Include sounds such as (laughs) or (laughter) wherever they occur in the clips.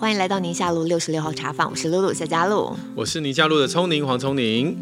欢迎来到宁夏路六十六号茶坊，我是露露夏佳露，我是宁夏路的聪宁黄聪宁。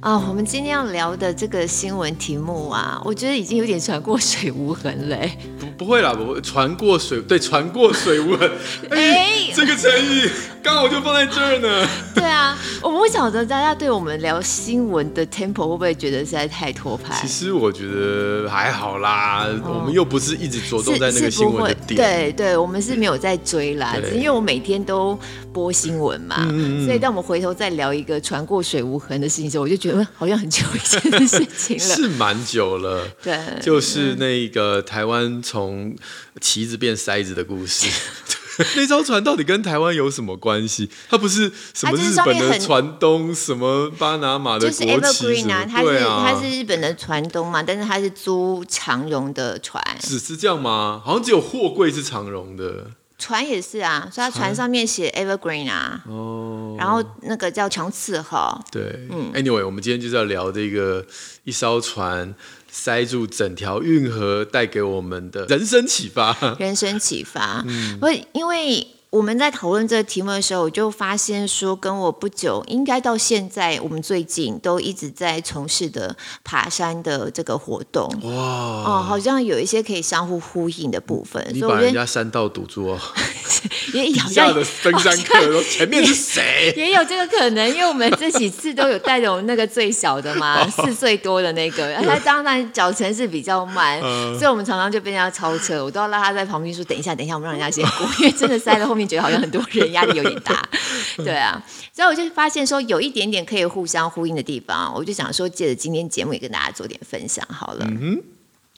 啊，我们今天要聊的这个新闻题目啊，我觉得已经有点船过水无痕了。不，不会啦，不会，船过水，对，船过水无痕。(laughs) 哎，欸、这个成语。刚好我就放在这儿呢。(laughs) 对啊，我不晓得大家对我们聊新闻的 tempo 会不会觉得实在太拖拍？其实我觉得还好啦，哦、我们又不是一直着重在那个新闻的点。对对，我们是没有在追啦，对因为我每天都播新闻嘛，嗯、所以当我们回头再聊一个船过水无痕的事情的时候，我就觉得好像很久以前的事情了。(laughs) 是蛮久了，对，就是那个台湾从旗子变筛子的故事。(laughs) (laughs) 那艘船到底跟台湾有什么关系？它不是什么日本的船东，什么巴拿马的国旗？就是 Evergreen 啊，它是它是日本的船东嘛，但是它是租长荣的船。只是这样吗？好像只有货柜是长荣的，船也是啊，所以它船上面写 Evergreen 啊。哦。然后那个叫长赐号。对，嗯。Anyway，我们今天就是要聊这个一艘船。塞住整条运河，带给我们的人生启发。人生启发，嗯，因为。我们在讨论这个题目的时候，我就发现说，跟我不久，应该到现在，我们最近都一直在从事的爬山的这个活动，哇，哦，好像有一些可以相互呼应的部分。你把人家山道堵住哦，(laughs) 也好像的登山客前面是谁？(laughs) 也有这个可能，因为我们这几次都有带着我们那个最小的嘛，(laughs) 四岁多的那个，他当然脚程是比较慢，所以我们常常就被人家超车，我都要拉他在旁边说：“等一下，等一下，我们让人家先过，因为真的塞在后面。”觉得好像很多人压力有点大，(laughs) 对啊，所以我就发现说有一点点可以互相呼应的地方，我就想说借着今天节目也跟大家做点分享好了。嗯，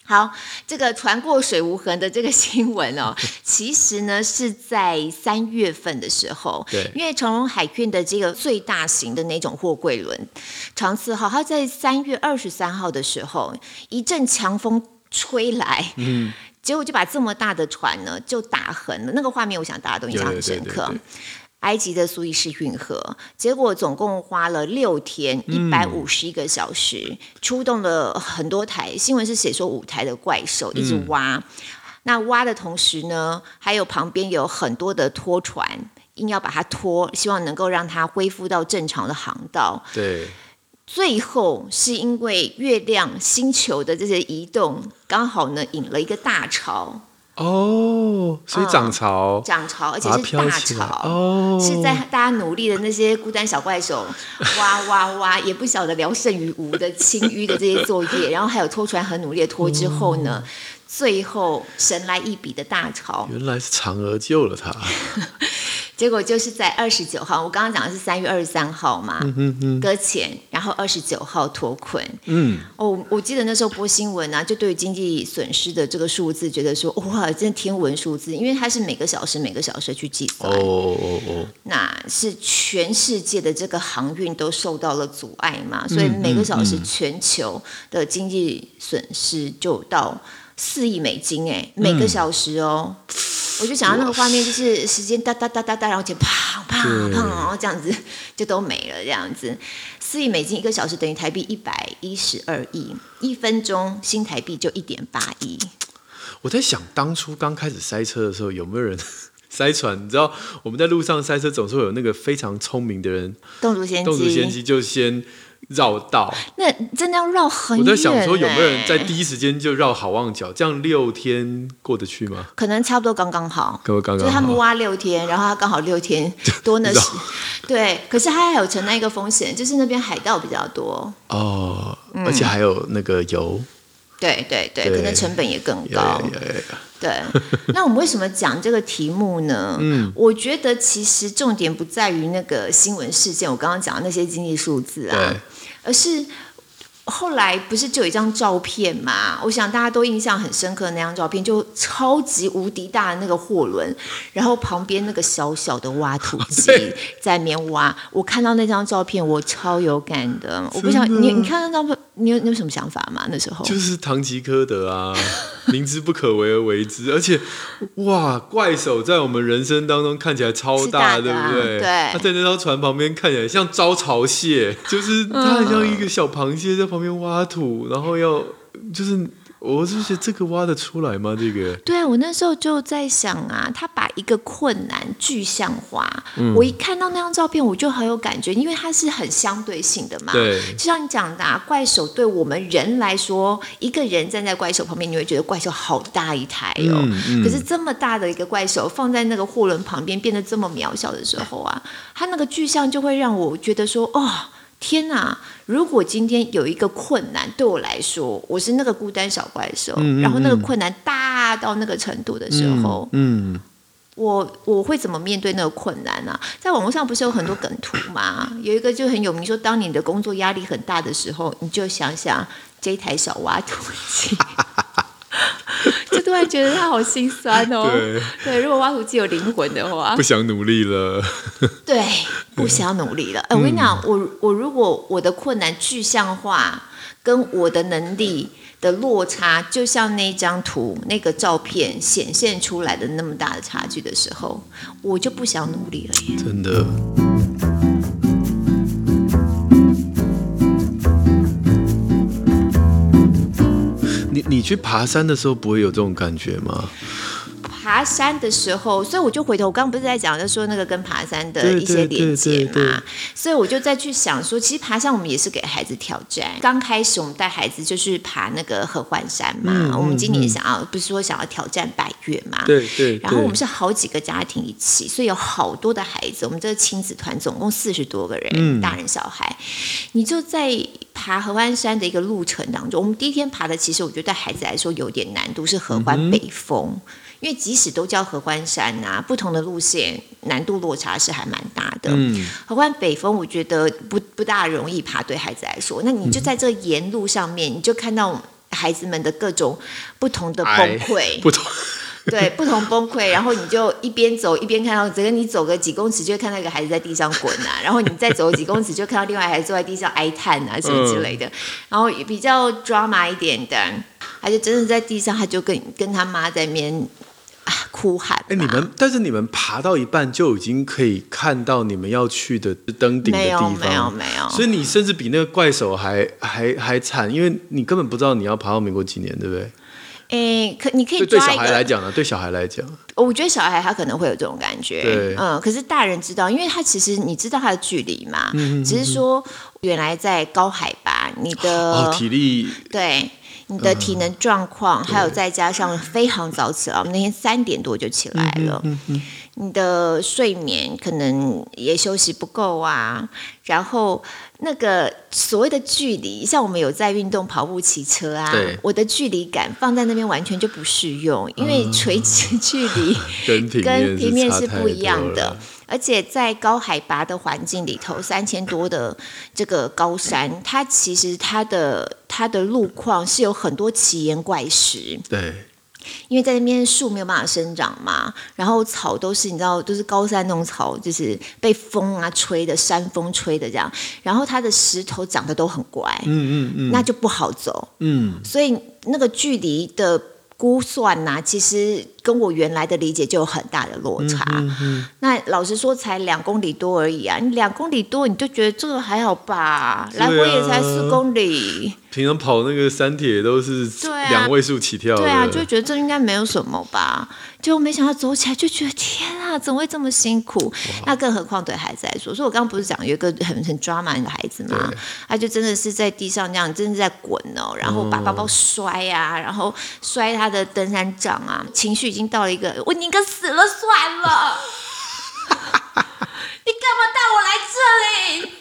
好，这个船过水无痕的这个新闻哦，(laughs) 其实呢是在三月份的时候，对，因为长荣海运的这个最大型的那种货柜轮长赐号，它在三月二十三号的时候，一阵强风吹来，嗯。结果就把这么大的船呢，就打横了。那个画面，我想大家都印象很深刻。埃及的苏伊士运河，结果总共花了六天一百五十一个小时，嗯、出动了很多台。新闻是写说五台的怪兽一直挖。嗯、那挖的同时呢，还有旁边有很多的拖船，硬要把它拖，希望能够让它恢复到正常的航道。对。最后是因为月亮星球的这些移动，刚好呢引了一个大潮。哦，所以涨潮，涨、嗯、潮，而且是大潮。哦，是在大家努力的那些孤单小怪手 (laughs) 哇哇哇，也不晓得聊胜于无的清淤的这些作业，然后还有拖船很努力的拖之后呢，哦、最后神来一笔的大潮，原来是嫦娥救了他。(laughs) 结果就是在二十九号，我刚刚讲的是三月二十三号嘛，搁浅，然后二十九号脱困。嗯，哦，我记得那时候播新闻啊，就对于经济损失的这个数字，觉得说哇，真的天文数字，因为它是每个小时每个小时去计算。哦哦哦哦，那是全世界的这个航运都受到了阻碍嘛，所以每个小时全球的经济损失就到四亿美金哎，每个小时哦。嗯我就想到那个画面，就是时间哒哒哒哒哒，然后就啪啪啪，然后这样子就都没了。这样子，四亿美金一个小时等于台币一百一十二亿，一分钟新台币就一点八亿。我在想，当初刚开始塞车的时候，有没有人 (laughs) 塞船？你知道，我们在路上塞车，总是会有那个非常聪明的人，动作先机，动作先机就先。绕道，那真的要绕很远。我在想说，有没有人在第一时间就绕好望角？这样六天过得去吗？可能差不多刚刚好，刚刚好。就是他们挖六天，然后他刚好六天 (laughs) 多那时。(laughs) 对，可是他还有承担一个风险，就是那边海盗比较多哦，而且还有那个油。对对对，对可能成本也更高。对，(laughs) 那我们为什么讲这个题目呢？嗯，我觉得其实重点不在于那个新闻事件，我刚刚讲的那些经济数字啊，而是。后来不是就有一张照片嘛？我想大家都印象很深刻的那张照片，就超级无敌大的那个货轮，然后旁边那个小小的挖土机 (laughs) 在那边挖。我看到那张照片，我超有感的。的我不想你，你看那张照片，你有你有什么想法吗？那时候就是唐吉诃德啊，(laughs) 明知不可为而为之，而且哇，怪手在我们人生当中看起来超大，大对不对？对。他在那艘船旁边看起来像招潮蟹，就是他很像一个小螃蟹在。旁边挖土，然后要就是。我是觉得这个挖得出来吗？这个对啊，我那时候就在想啊，他把一个困难具象化。嗯、我一看到那张照片，我就很有感觉，因为它是很相对性的嘛。对，就像你讲的、啊，怪兽对我们人来说，一个人站在怪兽旁边，你会觉得怪兽好大一台哦。嗯嗯、可是这么大的一个怪兽放在那个货轮旁边，变得这么渺小的时候啊，它那个具象就会让我觉得说，哦。天哪！如果今天有一个困难对我来说，我是那个孤单小怪兽，嗯嗯嗯，然后那个困难大到那个程度的时候，嗯，嗯我我会怎么面对那个困难呢、啊？在网络上不是有很多梗图吗？有一个就很有名，说当你的工作压力很大的时候，你就想想这台小挖土机。(laughs) 就突然觉得他好心酸哦。对，对，如果挖土机有灵魂的话，不想努力了。(laughs) 对，不想努力了。哎、欸，我跟你讲，我我如果我的困难具象化，跟我的能力的落差，就像那张图、那个照片显现出来的那么大的差距的时候，我就不想努力了耶。真的。你你去爬山的时候不会有这种感觉吗？爬山的时候，所以我就回头，我刚刚不是在讲，就说那个跟爬山的一些连接嘛，所以我就再去想说，其实爬山我们也是给孩子挑战。刚开始我们带孩子就是爬那个合欢山嘛，嗯、我们今年想要、嗯、不是说想要挑战百越嘛，对对。然后我们是好几个家庭一起，所以有好多的孩子，我们这个亲子团总共四十多个人，嗯、大人小孩，你就在爬合欢山的一个路程当中，我们第一天爬的，其实我觉得对孩子来说有点难度，是合欢北峰。嗯因为即使都叫合欢山呐、啊，不同的路线难度落差是还蛮大的。嗯，合欢北峰我觉得不不大容易爬，对孩子来说，那你就在这沿路上面，你就看到孩子们的各种不同的崩溃，不同 (laughs) 对不同崩溃，然后你就一边走一边看到，整个你走个几公尺就会看到一个孩子在地上滚啊，(laughs) 然后你再走几公尺就看到另外孩子坐在地上哀叹啊什么之类的，然后比较 drama 一点的，他就真的在地上，他就跟跟他妈在那边。哭喊！哎，你们但是你们爬到一半就已经可以看到你们要去的登顶的地方，没有没有没有。所以你甚至比那个怪手还还还惨，因为你根本不知道你要爬到民国几年，对不对？哎，可你可以抓对小孩来讲呢？对小孩来讲，我觉得小孩他可能会有这种感觉，嗯，可是大人知道，因为他其实你知道他的距离嘛，只是说原来在高海拔，你的、哦、体力对。你的体能状况，嗯、还有再加上非常早起来，我们那天三点多就起来了。嗯嗯嗯、你的睡眠可能也休息不够啊。然后那个所谓的距离，像我们有在运动、跑步、骑车啊，我的距离感放在那边完全就不适用，因为垂直距离 (laughs) 跟平面是不一样的。而且在高海拔的环境里头，三千多的这个高山，它其实它的它的路况是有很多奇岩怪石。对，因为在那边树没有办法生长嘛，然后草都是你知道，都是高山那种草，就是被风啊吹的，山风吹的这样，然后它的石头长得都很怪，嗯嗯嗯，那就不好走，嗯，所以那个距离的。估算呐、啊，其实跟我原来的理解就有很大的落差。嗯嗯嗯、那老实说，才两公里多而已啊！你两公里多，你就觉得这个还好吧？啊、来回也才四公里。平常跑那个山铁都是两位数起跳的。对啊，就觉得这应该没有什么吧？结果没想到走起来就觉得天啊，怎么会这么辛苦？那更何况对孩子来说，所以我刚刚不是讲有一个很很 drama 的孩子吗？他就真的是在地上这样，真的在滚哦，然后把包包摔呀、啊，然后摔他的登山杖啊，情绪已经到了一个我宁可死了算了，(laughs) 你干嘛带我来这里？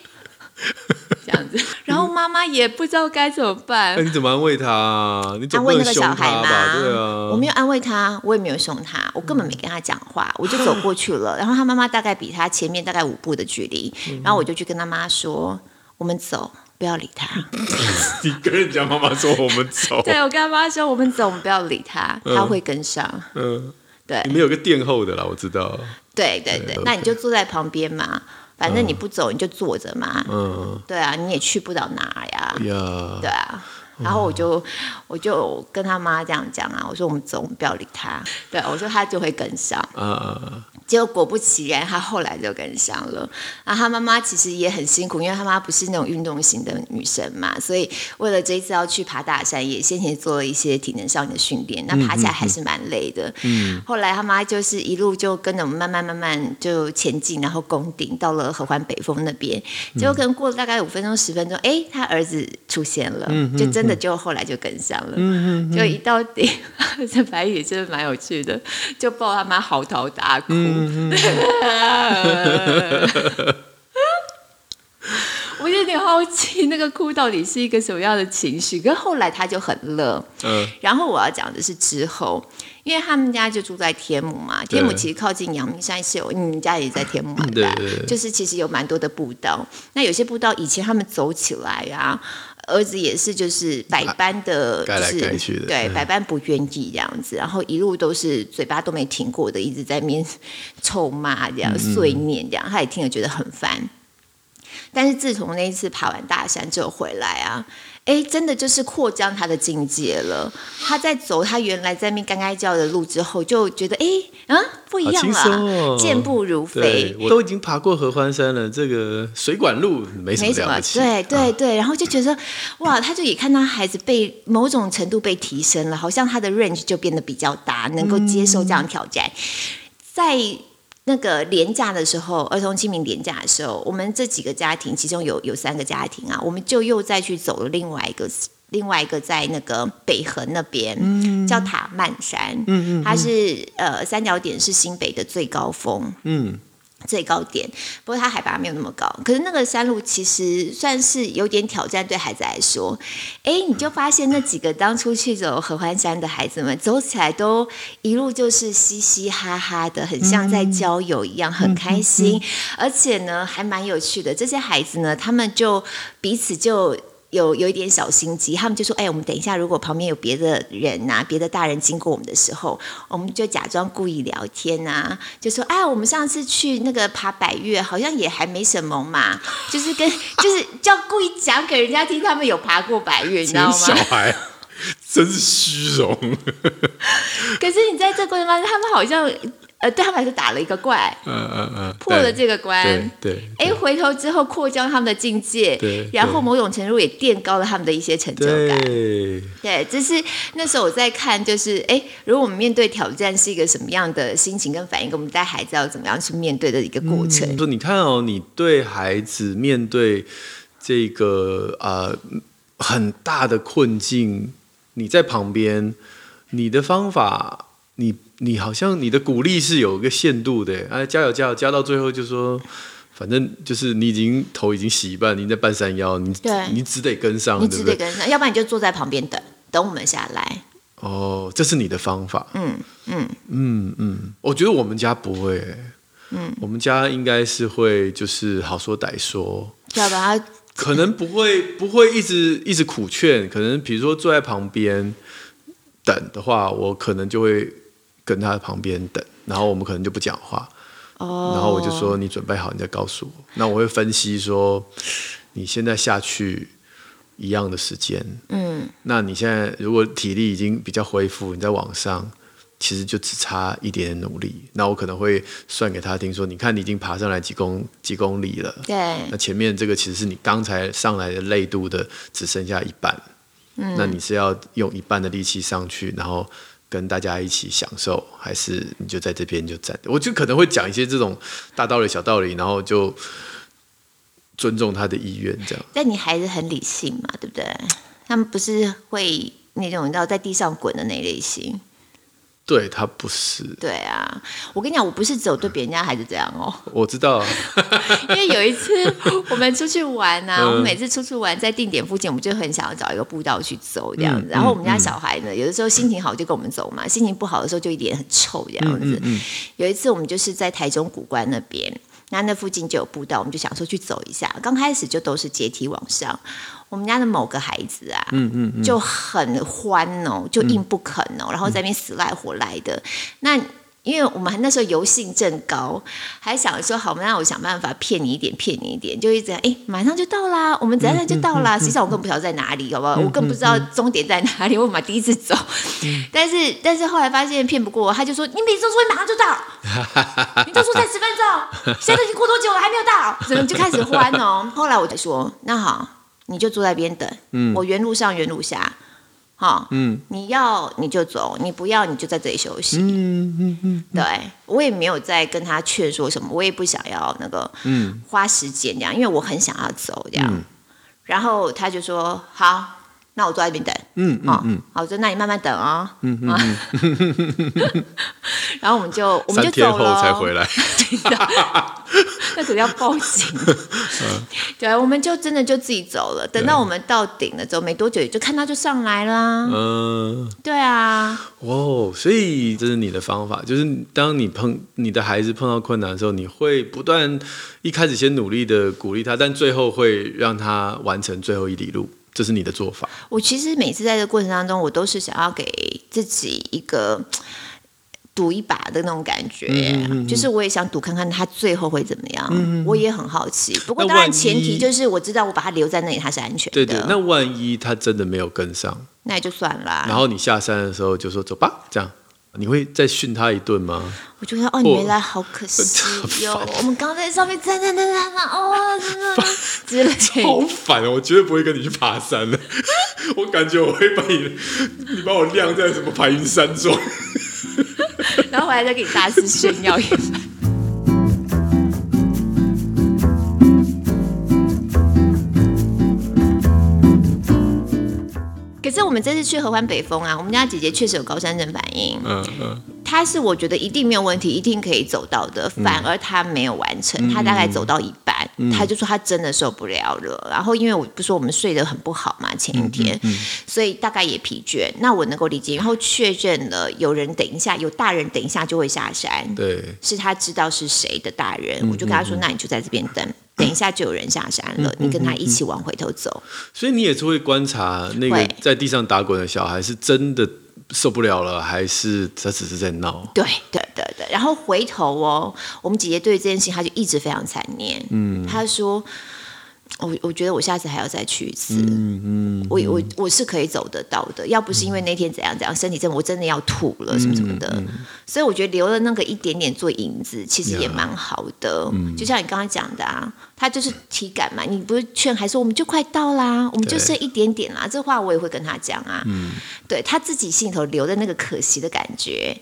(laughs) 这样子，然后妈妈也不知道该怎么办。那、欸、你怎么安慰他、啊？你安慰那个小孩吗？对啊，我没有安慰他，我也没有凶他，我根本没跟他讲话，我就走过去了。然后他妈妈大概比他前面大概五步的距离，然后我就去跟他妈说：“我们走，不要理他。(laughs) ”你跟人家妈妈说我们走？(laughs) 对，我跟他妈说我们走，我们不要理他，他会跟上。嗯，嗯对，你们有个殿后的啦，我知道。对对对，对那你就坐在旁边嘛。反正你不走，你就坐着嘛。嗯，对啊，你也去不了哪呀。呀，对啊。然后我就我就跟他妈这样讲啊，我说我们走，我们不要理他。对，我说他就会跟上。嗯。结果果不其然，他后来就跟上了。然后他妈妈其实也很辛苦，因为他妈不是那种运动型的女生嘛，所以为了这一次要去爬大山，也先前做了一些体能上的训练。那爬起来还是蛮累的。嗯。后来他妈就是一路就跟着我们慢慢慢慢就前进，然后攻顶到了合欢北峰那边。结果可能过了大概五分钟十分钟，哎，他儿子出现了，就真的就后来就跟上了。嗯，就一到顶，这白宇真的蛮有趣的，(laughs) 就抱他妈嚎啕大哭。嗯，(laughs) 我有点好奇，那个哭到底是一个什么样的情绪？可是后来他就很乐。嗯，然后我要讲的是之后，因为他们家就住在天母嘛，天母其实靠近阳明山是有，你们家也在天母嘛，对，就是其实有蛮多的步道。那有些步道以前他们走起来啊。儿子也是，就是百般的，(laughs) 就是对百般不愿意这样子，然后一路都是嘴巴都没停过的，一直在面 (laughs) 臭骂这样碎念这样，他也听了觉得很烦。但是自从那一次爬完大山之后回来啊。哎，真的就是扩张他的境界了。他在走他原来在那边干干叫的路之后，就觉得哎，啊，不一样了，哦、健步如飞。我都已经爬过合欢山了，这个水管路没什么了不起。对对对，然后就觉得哇，他就也看到孩子被某种程度被提升了，好像他的 range 就变得比较大，能够接受这样挑战，嗯、在。那个连假的时候，儿童清明连假的时候，我们这几个家庭，其中有有三个家庭啊，我们就又再去走了另外一个，另外一个在那个北横那边，嗯、叫塔曼山，嗯嗯嗯、它是呃三角点是新北的最高峰，嗯。最高点，不过它海拔没有那么高。可是那个山路其实算是有点挑战，对孩子来说。哎，你就发现那几个当初去走合欢山的孩子们，走起来都一路就是嘻嘻哈哈的，很像在郊游一样，很开心。而且呢，还蛮有趣的。这些孩子呢，他们就彼此就。有有一点小心机，他们就说：“哎，我们等一下，如果旁边有别的人呐、啊，别的大人经过我们的时候，我们就假装故意聊天呐、啊，就说：哎，我们上次去那个爬百岳，好像也还没什么嘛，就是跟就是叫故意讲给人家听，他们有爬过百岳，你知道吗？小孩真是虚荣。(laughs) 可是你在这过程当中，他们好像。”呃，对他们来说打了一个怪，嗯嗯嗯，破了这个关，对，哎，回头之后扩张他们的境界，对，然后某种程度也垫高了他们的一些成就感，对，对，这是那时候我在看，就是哎，如果我们面对挑战是一个什么样的心情跟反应，跟我们带孩子要怎么样去面对的一个过程。说、嗯、你看哦，你对孩子面对这个呃很大的困境，你在旁边，你的方法。你你好像你的鼓励是有一个限度的，哎，加油加油加到最后就说，反正就是你已经头已经洗一半，你在半山腰，你你只得跟上，你只得跟上，要不然你就坐在旁边等等我们下来。哦，这是你的方法。嗯嗯嗯嗯，我觉得我们家不会，嗯，我们家应该是会就是好说歹说，要不然可能不会不会一直一直苦劝，可能比如说坐在旁边等的话，我可能就会。跟他旁边等，然后我们可能就不讲话，oh. 然后我就说，你准备好，你再告诉我。那我会分析说，你现在下去一样的时间，嗯，那你现在如果体力已经比较恢复，你在往上，其实就只差一点点努力。那我可能会算给他听说，你看你已经爬上来几公几公里了，对，那前面这个其实是你刚才上来的累度的只剩下一半，嗯，那你是要用一半的力气上去，然后。跟大家一起享受，还是你就在这边就站？我就可能会讲一些这种大道理、小道理，然后就尊重他的意愿，这样。但你还是很理性嘛，对不对？他们不是会那种你知道在地上滚的那类型。对他不是，对啊，我跟你讲，我不是只有对别人家孩子这样哦。我知道，(laughs) 因为有一次 (laughs) 我们出去玩啊，嗯、我们每次出去玩在定点附近，我们就很想要找一个步道去走这样子。嗯、然后我们家小孩呢，嗯、有的时候心情好就跟我们走嘛，心情不好的时候就一脸很臭这样子。有一次我们就是在台中古关那边，那那附近就有步道，我们就想说去走一下。刚开始就都是阶梯往上。我们家的某个孩子啊，嗯嗯嗯、就很欢哦，就硬不肯哦，嗯、然后在那边死赖活赖的。嗯、那因为我们那时候油性正高，还想说好，那我想办法骗你一点，骗你一点，就一直哎，马上就到啦，我们等下就到啦。实际上我更不晓得在哪里，好不好？我更不知道终点在哪里，我嘛第一次走。但是但是后来发现骗不过，他就说你每次都说你马上就到，(laughs) 你都说再十分钟，现在已经过多久了还没有到，怎么就开始欢哦？后来我就说，那好，你就坐在边等，我原路上原路下。好，嗯，你要你就走，你不要你就在这里休息。嗯嗯嗯，对，我也没有再跟他劝说什么，我也不想要那个，嗯，花时间这样，因为我很想要走这样。嗯、然后他就说好。那我坐在那边等，嗯嗯嗯，好，我说那你慢慢等啊，嗯嗯，(laughs) 然后我们就我们就走了，才回来，(laughs) (laughs) 那可能要报警，(laughs) 对，我们就真的就自己走了。等到我们到顶了之后，没多久就看他就上来了，嗯，对啊，哦，所以这是你的方法，就是当你碰你的孩子碰到困难的时候，你会不断一开始先努力的鼓励他，但最后会让他完成最后一里路。这是你的做法。我其实每次在这个过程当中，我都是想要给自己一个赌一把的那种感觉，嗯嗯嗯、就是我也想赌看看他最后会怎么样。我也很好奇。不过当然前提就是我知道我把他留在那里，他是安全的。对对。那万一他真的没有跟上，那也就算了。然后你下山的时候就说走吧，这样。你会再训他一顿吗？我就说哦，你没来，好可惜哟。(laughs) 我们刚在上面站站站站站哦，真的，好烦哦！我绝对不会跟你去爬山了。我感觉我会把你，你把我晾在什么白云山庄，(laughs) 然后回来再给你大肆炫耀一番。可是我们这次去合欢北峰啊，我们家姐姐确实有高山症反应。嗯嗯，她是我觉得一定没有问题，一定可以走到的。反而他没有完成，他大概走到一半，他就说他真的受不了了。然后因为我不说我们睡得很不好嘛，前一天，所以大概也疲倦。那我能够理解。然后确认了有人等一下，有大人等一下就会下山。对，是他知道是谁的大人，我就跟他说：“那你就在这边等。”等一下就有人下山了，嗯、你跟他一起往回头走。所以你也是会观察那个在地上打滚的小孩是真的受不了了，还是他只是在闹？对对对对。然后回头哦，我们姐姐对这件事情，她就一直非常残念。嗯，她说。我我觉得我下次还要再去一次，嗯嗯，我我我是可以走得到的，要不是因为那天怎样怎样，身体真的我真的要吐了什么什么的，嗯嗯、所以我觉得留了那个一点点做引子，其实也蛮好的。嗯、就像你刚刚讲的啊，他就是体感嘛，你不是劝还说我们就快到啦，我们就剩一点点啦，这话我也会跟他讲啊，嗯，对他自己心里头留的那个可惜的感觉。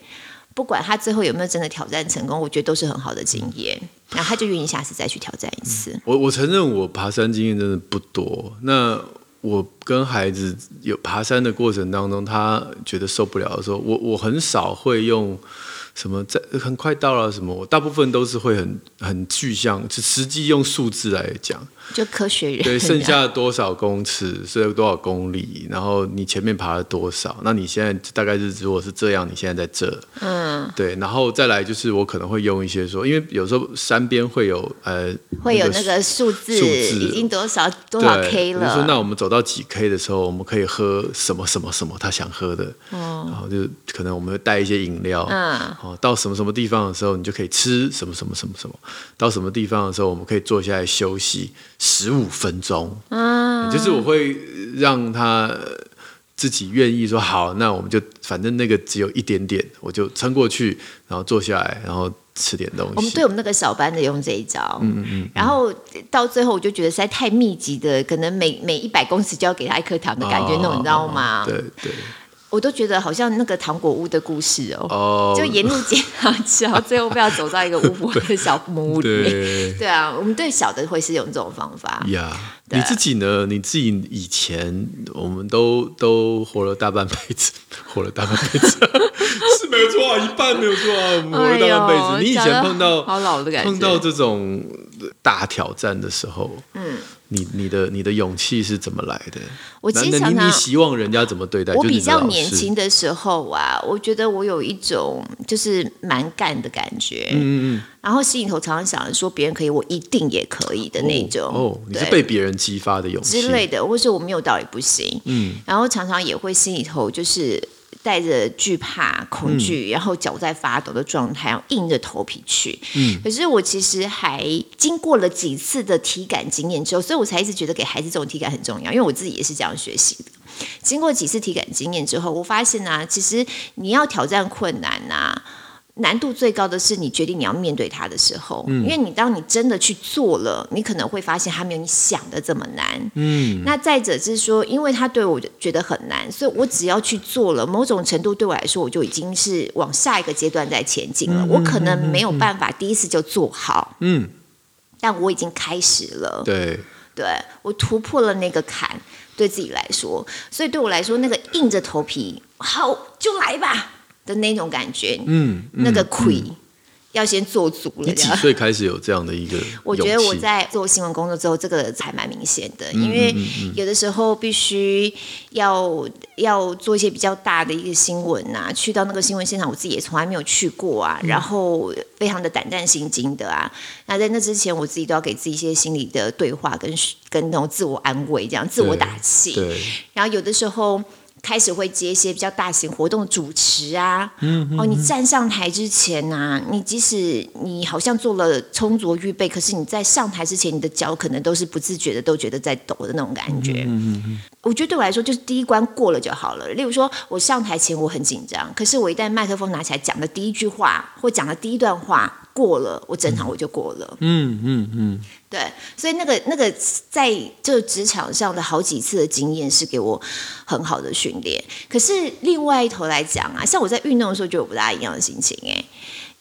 不管他最后有没有真的挑战成功，我觉得都是很好的经验。然后他就愿意下次再去挑战一次。我我承认我爬山经验真的不多。那我跟孩子有爬山的过程当中，他觉得受不了的时候，我我很少会用。什么在很快到了？什么？我大部分都是会很很具象，就实际用数字来讲，就科学人对，剩下多少公尺，所以有多少公里，然后你前面爬了多少？那你现在大概是如果是这样，你现在在这，嗯，对，然后再来就是我可能会用一些说，因为有时候山边会有呃会有那个数字，数字已经多少多少 K 了。比如说，那我们走到几 K 的时候，我们可以喝什么什么什么他想喝的，嗯，然后就可能我们会带一些饮料，嗯。哦，到什么什么地方的时候，你就可以吃什么什么什么什么。到什么地方的时候，我们可以坐下来休息十五分钟。嗯，就是我会让他自己愿意说好，那我们就反正那个只有一点点，我就撑过去，然后坐下来，然后吃点东西。我们对我们那个小班的用这一招，嗯嗯嗯。然后到最后，我就觉得实在太密集的，可能每每一百公尺就要给他一颗糖的感觉，那种你知道吗？对对。我都觉得好像那个糖果屋的故事哦，就沿路捡糖吃，然后最后不要走到一个巫婆的小木屋里面。对啊，我们对小的会是用这种方法。呀，你自己呢？你自己以前我们都都活了大半辈子，(laughs) 活了大半辈子有错啊，一半没有错啊，我们活了大半辈子。你以前碰到好老的感觉，碰到这种大挑战的时候，嗯。你你的你的勇气是怎么来的？我其实常常你希望人家怎么对待？我比较年轻的时候啊，我觉得我有一种就是蛮干的感觉，嗯嗯，然后心里头常常想着说别人可以，我一定也可以的那种。哦，你是被别人激发的勇气之类的，或是我没有道理不行，嗯，然后常常也会心里头就是带着惧怕、恐惧，嗯、然后脚在发抖的状态，然后硬着头皮去。嗯，可是我其实还经过了几次的体感经验之后，所以我才一直觉得给孩子这种体感很重要，因为我自己也是这样学习的。经过几次体感经验之后，我发现啊，其实你要挑战困难啊。难度最高的是你决定你要面对它的时候，嗯，因为你当你真的去做了，你可能会发现它没有你想的这么难，嗯。那再者就是说，因为它对我觉得很难，所以我只要去做了，某种程度对我来说，我就已经是往下一个阶段在前进了。嗯，我可能没有办法第一次就做好，嗯，但我已经开始了，对，对，我突破了那个坎，对自己来说，所以对我来说，那个硬着头皮，好，就来吧。的那种感觉，嗯，嗯那个亏、嗯、要先做足了。你几岁开始有这样的一个？(laughs) 我觉得我在做新闻工作之后，这个才蛮明显的，嗯、因为有的时候必须要要做一些比较大的一个新闻呐、啊，去到那个新闻现场，我自己也从来没有去过啊，嗯、然后非常的胆战心惊的啊。那在那之前，我自己都要给自己一些心理的对话跟跟那种自我安慰，这样自我打气。对，然后有的时候。开始会接一些比较大型活动主持啊，嗯嗯、哦，你站上台之前呐、啊，你即使你好像做了充足预备，可是你在上台之前，你的脚可能都是不自觉的，都觉得在抖的那种感觉。我觉得对我来说，就是第一关过了就好了。例如说，我上台前我很紧张，可是我一旦麦克风拿起来讲的第一句话或讲的第一段话。过了，我整场我就过了。嗯嗯嗯，对，所以那个那个在这职场上的好几次的经验是给我很好的训练。可是另外一头来讲啊，像我在运动的时候就有不大一样的心情哎。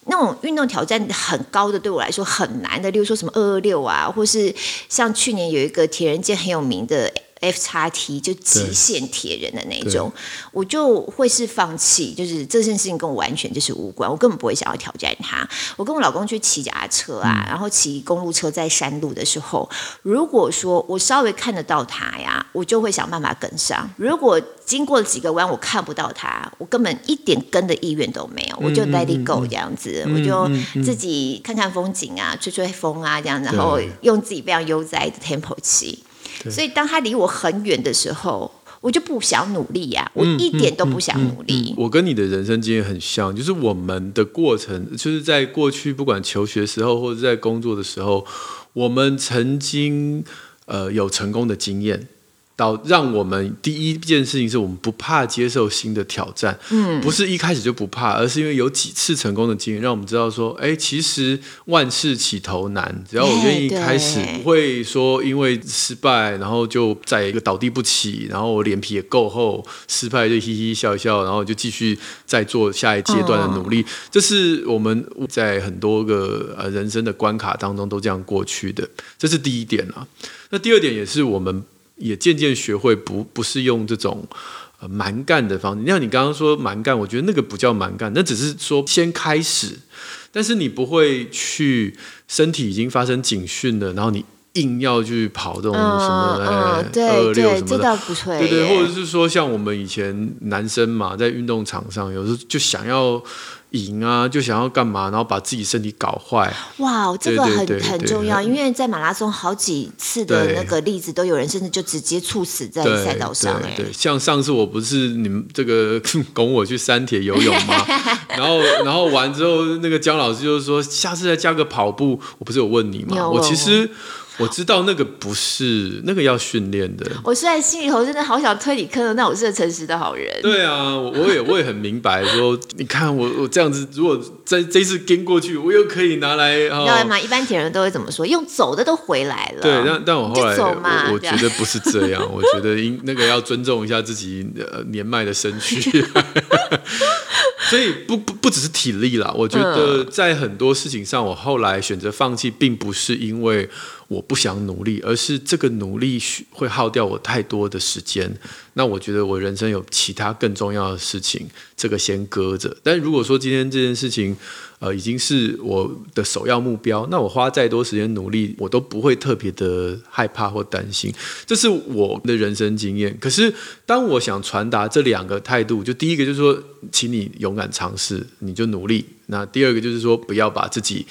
那种运动挑战很高的，对我来说很难的，例如说什么二二六啊，或是像去年有一个铁人界很有名的。F 叉 T 就极限铁人的那种，我就会是放弃，就是这件事情跟我完全就是无关，我根本不会想要挑战它。我跟我老公去骑脚踏车啊，然后骑公路车在山路的时候，如果说我稍微看得到他呀，我就会想办法跟上；如果经过了几个弯我看不到他，我根本一点跟的意愿都没有，我就 let it go 这样子，我就自己看看风景啊，吹吹风啊这样，然后用自己非常悠哉的 tempo 骑。对所以，当他离我很远的时候，我就不想努力呀、啊，我一点都不想努力。嗯嗯嗯嗯、我跟你的人生经验很像，就是我们的过程，就是在过去不管求学时候或者在工作的时候，我们曾经呃有成功的经验。到让我们第一件事情是我们不怕接受新的挑战，嗯，不是一开始就不怕，而是因为有几次成功的经验，让我们知道说，哎，其实万事起头难，只要我愿意开始，不会说因为失败，然后就在一个倒地不起，然后我脸皮也够厚，失败就嘻嘻笑笑，然后就继续再做下一阶段的努力，这是我们在很多个呃人生的关卡当中都这样过去的，这是第一点啊。那第二点也是我们。也渐渐学会不不是用这种蛮干的方式。像你刚刚说蛮干，我觉得那个不叫蛮干，那只是说先开始，但是你不会去身体已经发生警讯了，然后你硬要去跑这种什么哎二六什么的，这倒不会。对对，或者是说像我们以前男生嘛，在运动场上有时候就想要。赢啊，就想要干嘛，然后把自己身体搞坏。哇，这个很很重要，因为在马拉松好几次的那个例子，都有人甚至就直接猝死在赛道上。对，像上次我不是你们这个拱我去山铁游泳吗？(laughs) 然后然后完之后，那个姜老师就说下次再加个跑步。我不是有问你吗？我其实。我知道那个不是那个要训练的。我虽然心里头真的好想推理科的，那我是个诚实的好人。对啊，我也我也很明白说，你看我我这样子，如果在这次跟过去，我又可以拿来。哦、你知道吗？一般铁人都会怎么说？用走的都回来了。对，但但我后来我我觉得不是这样，我觉得应那个要尊重一下自己呃年迈的身躯。(laughs) 所以不不不只是体力啦，我觉得在很多事情上，我后来选择放弃，并不是因为。我不想努力，而是这个努力会耗掉我太多的时间。那我觉得我人生有其他更重要的事情，这个先搁着。但如果说今天这件事情，呃，已经是我的首要目标，那我花再多时间努力，我都不会特别的害怕或担心。这是我的人生经验。可是当我想传达这两个态度，就第一个就是说，请你勇敢尝试，你就努力。那第二个就是说，不要把自己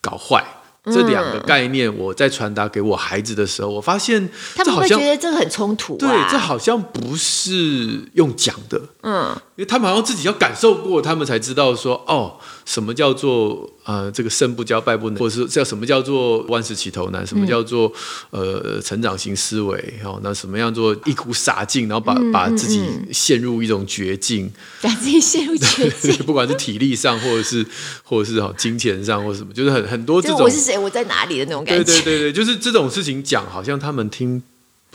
搞坏。这两个概念，我在传达给我孩子的时候，我发现他们会觉得这个很冲突啊。对，这好像不是用讲的，嗯，因为他们好像自己要感受过，他们才知道说，哦，什么叫做呃，这个胜不骄败不馁，或者是叫什么叫做万事起头难，什么叫做呃成长型思维，哦，那什么样做一股傻劲，然后把、嗯、把自己陷入一种绝境，把自己陷入绝境，(laughs) 不管是体力上，或者是或者是哈金钱上，或什么，就是很很多这种。我在哪里的那种感觉？对对对对，就是这种事情讲，好像他们听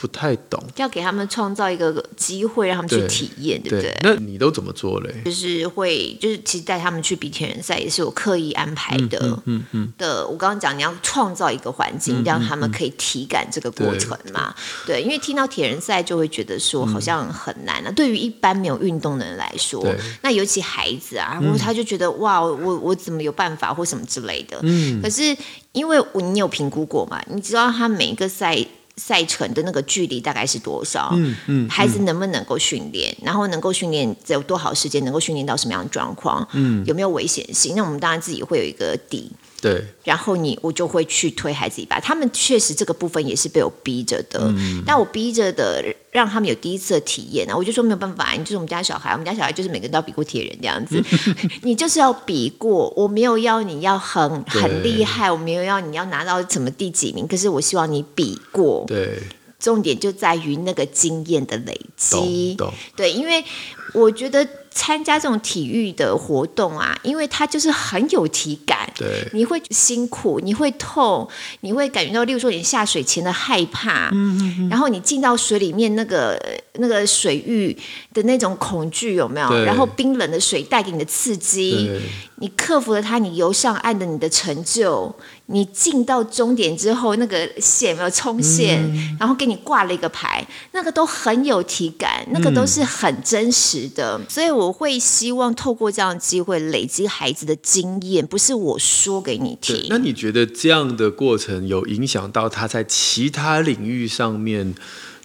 不太懂。要给他们创造一个机会，让他们去体验，对，对不对？那你都怎么做嘞？就是会，就是其实带他们去比铁人赛也是我刻意安排的。嗯嗯，嗯的，我刚刚讲，你要创造一个环境，让他们可以体感这个过程嘛。对，对，因为听到铁人赛就会觉得说好像很难啊。对于一般没有运动的人来说，那尤其孩子啊，然后他就觉得哇，我我怎么有办法或什么之类的。嗯，可是。因为你有评估过嘛？你知道他每一个赛赛程的那个距离大概是多少？嗯嗯，嗯孩子能不能够训练？然后能够训练有多少时间？能够训练到什么样的状况？嗯，有没有危险性？那我们当然自己会有一个底。对，然后你我就会去推孩子一把。他们确实这个部分也是被我逼着的，嗯、但我逼着的让他们有第一次的体验啊。我就说没有办法，你就是我们家小孩，我们家小孩就是每个人都要比过铁人这样子，(laughs) 你就是要比过。我没有要你要很很厉害，我没有要你要拿到什么第几名，可是我希望你比过。对，重点就在于那个经验的累积。对，因为我觉得。参加这种体育的活动啊，因为它就是很有体感，对，你会辛苦，你会痛，你会感觉到，例如说你下水前的害怕，嗯嗯，然后你进到水里面那个那个水域的那种恐惧有没有？然后冰冷的水带给你的刺激，你克服了它，你游上岸的你的成就。你进到终点之后，那个线有没有冲线，嗯、然后给你挂了一个牌，那个都很有体感，那个都是很真实的。嗯、所以我会希望透过这样的机会累积孩子的经验，不是我说给你听。那你觉得这样的过程有影响到他在其他领域上面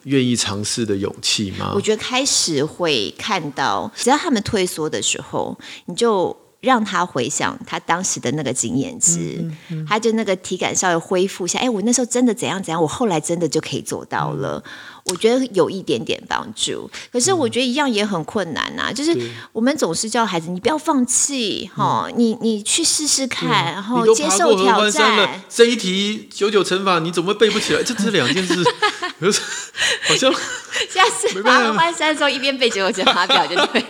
愿意尝试的勇气吗？我觉得开始会看到，只要他们退缩的时候，你就。让他回想他当时的那个经验值，嗯嗯嗯、他就那个体感稍微恢复一下。哎，我那时候真的怎样怎样，我后来真的就可以做到了。嗯、我觉得有一点点帮助。可是我觉得一样也很困难呐、就是我们总是叫孩子你不要放弃哈、嗯，你你去试试看，嗯、然后接受挑战。这一题九九乘法你怎么背不起来？这这两件事，(laughs) 好像下次爬合欢山的时候一边背九九乘法表就对。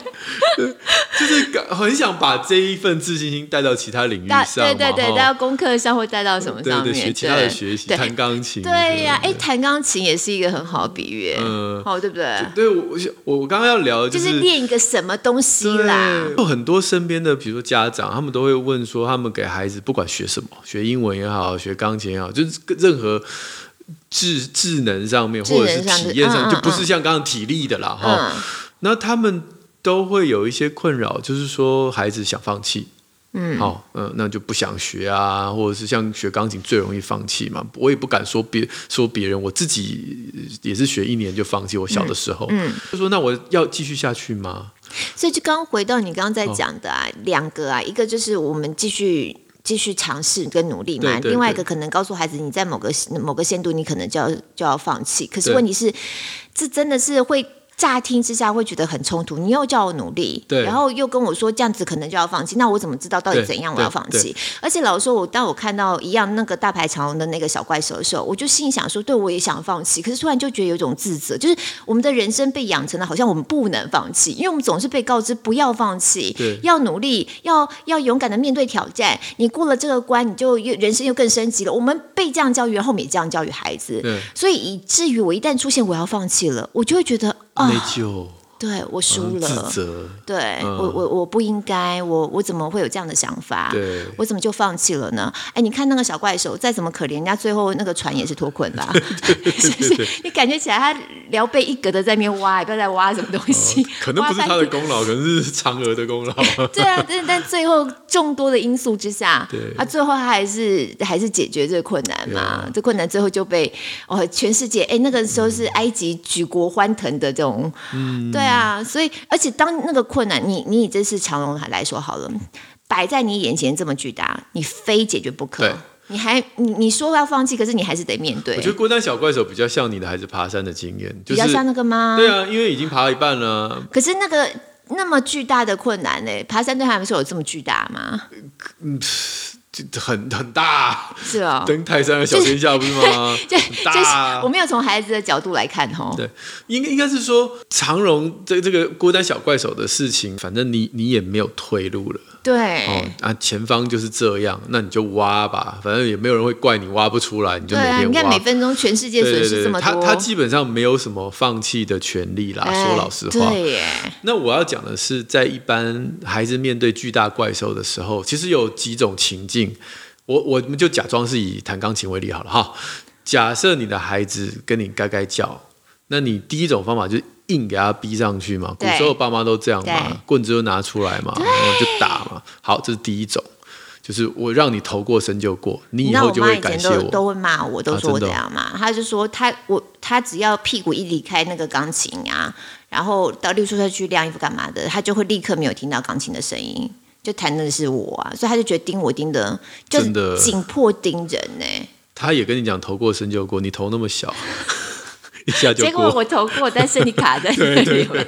(laughs) 就是很想把这一份自信心带到其他领域上，对对对，带到功课上或带到什么上面，对对，学其他的学习，弹钢琴，对呀，哎，弹钢琴也是一个很好的嗯，好，对不对？对我，我我刚刚要聊的就是练一个什么东西啦。有很多身边的，比如说家长，他们都会问说，他们给孩子不管学什么，学英文也好，学钢琴也好，就是任何智智能上面或者是体验上，就不是像刚刚体力的啦哈。那他们。都会有一些困扰，就是说孩子想放弃，嗯，好，嗯，那就不想学啊，或者是像学钢琴最容易放弃嘛。我也不敢说别说别人，我自己也是学一年就放弃。我小的时候，嗯，嗯就说那我要继续下去吗？所以就刚刚回到你刚刚在讲的啊，哦、两个啊，一个就是我们继续继续尝试跟努力嘛，对对对，另外一个可能告诉孩子，你在某个某个限度，你可能就要就要放弃。可是问题是，这真的是会。乍听之下会觉得很冲突，你又叫我努力，对然后又跟我说这样子可能就要放弃，那我怎么知道到底怎样我要放弃？而且老实说，我当我看到一样那个大排长龙的那个小怪兽的时候，我就心想说，对我也想放弃，可是突然就觉得有一种自责，就是我们的人生被养成了好像我们不能放弃，因为我们总是被告知不要放弃，要努力，要要勇敢的面对挑战。你过了这个关，你就又人生又更升级了。我们被这样教育，然后我们也这样教育孩子，所以以至于我一旦出现我要放弃了，我就会觉得。内疚。对我输了，自责，对我我我不应该，我我怎么会有这样的想法？对，我怎么就放弃了呢？哎，你看那个小怪兽，再怎么可怜，人家最后那个船也是脱困了，(laughs) 是不是？你感觉起来他聊备一格的在那边挖，也不知道在挖什么东西，可能不是他的功劳，可能是嫦娥的功劳。(laughs) 对啊，但但最后众多的因素之下，对，他最后他还是还是解决这个困难嘛？这困难最后就被哦，全世界哎，那个时候是埃及举国欢腾的这种，嗯，对啊。啊，所以，而且当那个困难，你你以这次长隆来说好了，摆在你眼前这么巨大，你非解决不可。你还你你说要放弃，可是你还是得面对。我觉得孤单小怪手比较像你的孩子爬山的经验，就是、比较像那个吗？对啊，因为已经爬了一半了。可是那个那么巨大的困难呢？爬山对他们说有这么巨大吗？嗯。很很大，是啊、哦，登泰山的小天下不是吗？就很大、就是，我没有从孩子的角度来看哦。对，应该应该是说长荣这这个孤单小怪手的事情，反正你你也没有退路了。对，哦啊，前方就是这样，那你就挖吧，反正也没有人会怪你挖不出来，你就每天挖。对啊，你看每分钟全世界损失这么多，他他基本上没有什么放弃的权利啦。欸、说老实话，对耶。那我要讲的是，在一般孩子面对巨大怪兽的时候，其实有几种情境，我我们就假装是以弹钢琴为例好了哈。假设你的孩子跟你该该叫，那你第一种方法就是。硬给他逼上去嘛，古时候爸妈都这样嘛，棍子就拿出来嘛，然后就打嘛。好，这是第一种，就是我让你头过身就过，你以后就会感谢我。都都会骂我，都说我这样嘛。啊、他就说他我他只要屁股一离开那个钢琴啊，然后到六岁去晾衣服干嘛的，他就会立刻没有听到钢琴的声音，就弹的是我啊，所以他就觉得盯我盯的，真的紧迫盯人呢。他也跟你讲头过身就过，你头那么小。一下就过，结果我投过，但是你卡在 (laughs) 那里。对对对。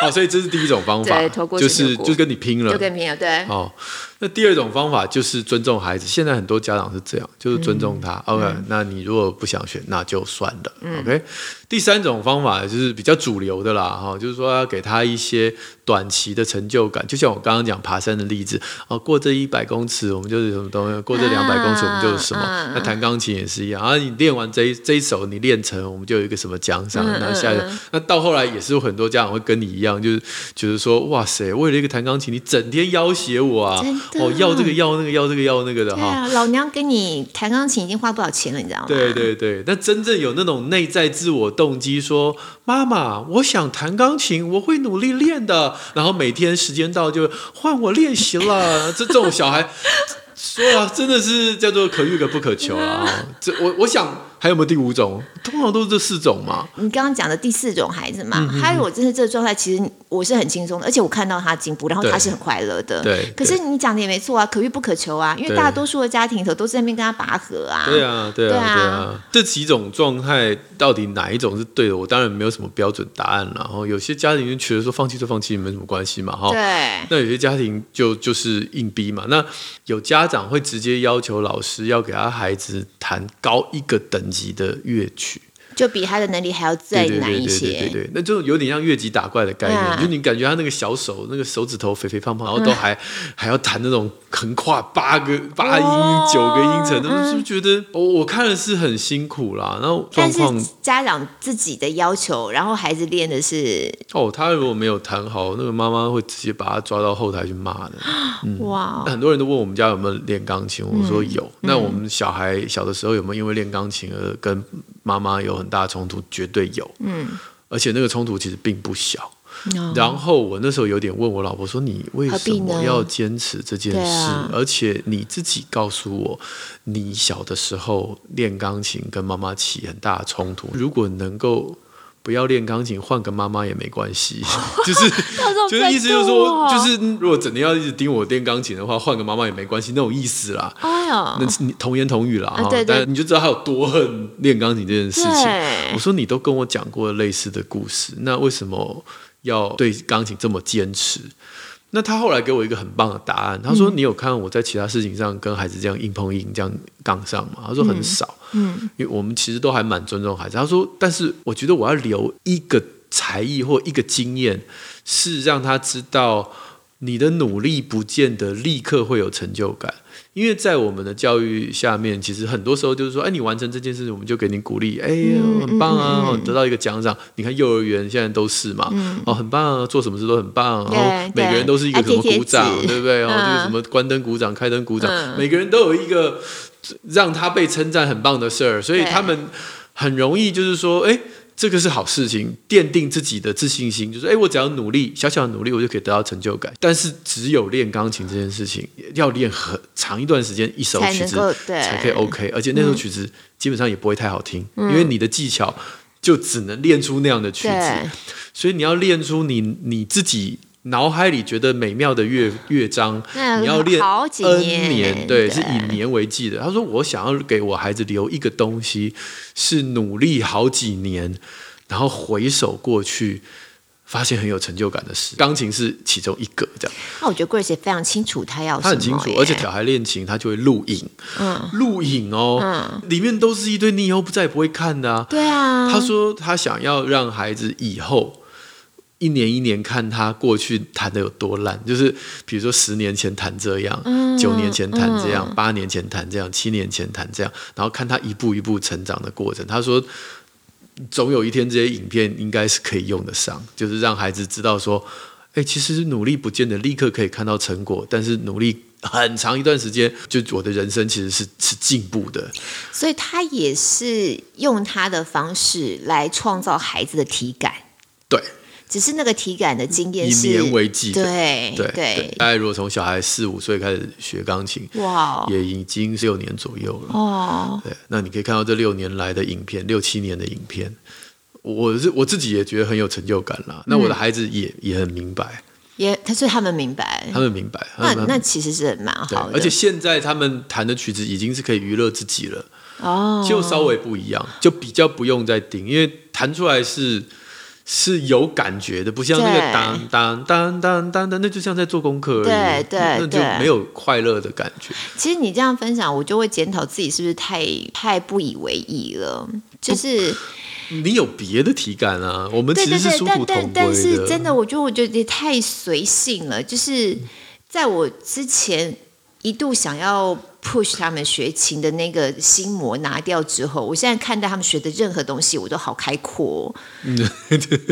好，所以这是第一种方法，就是就跟你拼了，就跟拼了，对。好。那第二种方法就是尊重孩子，现在很多家长是这样，就是尊重他。嗯、OK，、嗯、那你如果不想选，那就算了。嗯、OK。第三种方法就是比较主流的啦，哈，就是说要给他一些短期的成就感，就像我刚刚讲爬山的例子，哦，过这一百公尺我们就是什么东西，过这两百公尺我们就是什么。啊、那弹钢琴也是一样，啊，你练完这一这一首你练成，我们就有一个什么奖赏。那、嗯、下一个，那到后来也是有很多家长会跟你一样，就是就是说，哇塞，为了一个弹钢琴，你整天要挟我啊。哦，要这个要那个要这个要那个的哈、啊，老娘给你弹钢琴已经花不少钱了，你知道吗？对对对，那真正有那种内在自我动机，说妈妈，我想弹钢琴，我会努力练的，然后每天时间到就换我练习了，(laughs) 这这种小孩，说啊，真的是叫做可遇而不可求啊！这我我想。还有没有第五种？通常都是这四种嘛。你刚刚讲的第四种孩子嘛，他如果真是这个状态，其实我是很轻松的，而且我看到他进步，然后他是很快乐的。对。可是你讲的也没错啊，可遇不可求啊，因为大多数的家庭头都在那边跟他拔河啊。对啊，对啊，对啊。这几种状态到底哪一种是对的？我当然没有什么标准答案了。然后有些家庭就觉得说放弃就放弃，没什么关系嘛，哈。对。那有些家庭就就是硬逼嘛。那有家长会直接要求老师要给他孩子弹高一个等级的乐曲，就比他的能力还要再难一些。对对，对，对，对，对，那就有点像越级打怪的概念，啊、就你感觉他那个小手，那个手指头肥肥胖胖，然后都还、嗯、(laughs) 还要弹那种。横跨八个八音、哦、九个音程，他们是不是觉得我、嗯、我看的是很辛苦啦？然后状况家长自己的要求，然后孩子练的是哦，他如果没有弹好，那个妈妈会直接把他抓到后台去骂的。(gasps) 嗯、哇！很多人都问我们家有没有练钢琴，我说有。嗯、那我们小孩小的时候有没有因为练钢琴而跟妈妈有很大冲突？绝对有。嗯，而且那个冲突其实并不小。No. 然后我那时候有点问我老婆说：“你为什么要坚持这件事？啊、而且你自己告诉我，你小的时候练钢琴跟妈妈起很大的冲突。如果能够不要练钢琴，换个妈妈也没关系。(laughs) 就是就是意思就是说，就是如果整天要一直盯我练钢琴的话，换个妈妈也没关系，那种意思啦。哎呀，那是你童言童语啦。啊、对对，但你就知道他有多恨练钢琴这件事情。我说你都跟我讲过类似的故事，那为什么？”要对钢琴这么坚持，那他后来给我一个很棒的答案。他说：“你有看我在其他事情上跟孩子这样硬碰硬，这样杠上吗？”他说：“很少，嗯，因为我们其实都还蛮尊重孩子。”他说：“但是我觉得我要留一个才艺或一个经验，是让他知道你的努力不见得立刻会有成就感。”因为在我们的教育下面，其实很多时候就是说，哎，你完成这件事，我们就给你鼓励，哎，很棒啊，嗯嗯、得到一个奖赏。你看幼儿园现在都是嘛，嗯、哦，很棒啊，做什么事都很棒，然后每个人都是一个什么鼓掌，对，不对？哦，这个什么关灯鼓掌、开灯鼓掌，嗯、每个人都有一个让他被称赞很棒的事儿，所以他们很容易就是说，哎。这个是好事情，奠定自己的自信心，就是哎，我只要努力，小小的努力，我就可以得到成就感。但是只有练钢琴这件事情，要练很长一段时间，一首曲子才，可以 OK，而且那首曲子基本上也不会太好听，嗯、因为你的技巧就只能练出那样的曲子。所以你要练出你你自己脑海里觉得美妙的乐乐章，(laughs) 你要练好几 N 年，年，对，是以年为计的。他说：“我想要给我孩子留一个东西，是努力好几年，然后回首过去，发现很有成就感的事。钢琴是其中一个，这样。那我觉得 Grace 也非常清楚他要什么，他很清楚，而且小孩练琴他就会录影，嗯，录影哦，嗯，里面都是一堆你以后不再也不会看的啊。对啊，他说他想要让孩子以后。”一年一年看他过去弹的有多烂，就是比如说十年前弹这样，嗯、九年前弹这样，嗯、八年前弹这样，七年前弹这样，然后看他一步一步成长的过程。他说，总有一天这些影片应该是可以用得上，就是让孩子知道说，哎、欸，其实努力不见得立刻可以看到成果，但是努力很长一段时间，就我的人生其实是是进步的。所以他也是用他的方式来创造孩子的体感。对。只是那个体感的经验是以年为计，对对对。大概如果从小孩四五岁开始学钢琴，哇，也已经是六年左右了。哦，对，那你可以看到这六年来的影片，六七年的影片，我是我自己也觉得很有成就感啦。那我的孩子也也很明白，也他说他们明白，他们明白。那那其实是蛮好的，而且现在他们弹的曲子已经是可以娱乐自己了。哦，就稍微不一样，就比较不用再盯，因为弹出来是。是有感觉的，不像那个当当当当当当，那就像在做功课而已。对对，那就没有快乐的感觉。其实你这样分享，我就会检讨自己是不是太太不以为意了。就是你有别的体感啊，我们其实是殊途同归的。但但但是真的，我觉得我觉得也太随性了。就是在我之前一度想要。push 他们学琴的那个心魔拿掉之后，我现在看待他们学的任何东西，我都好开阔。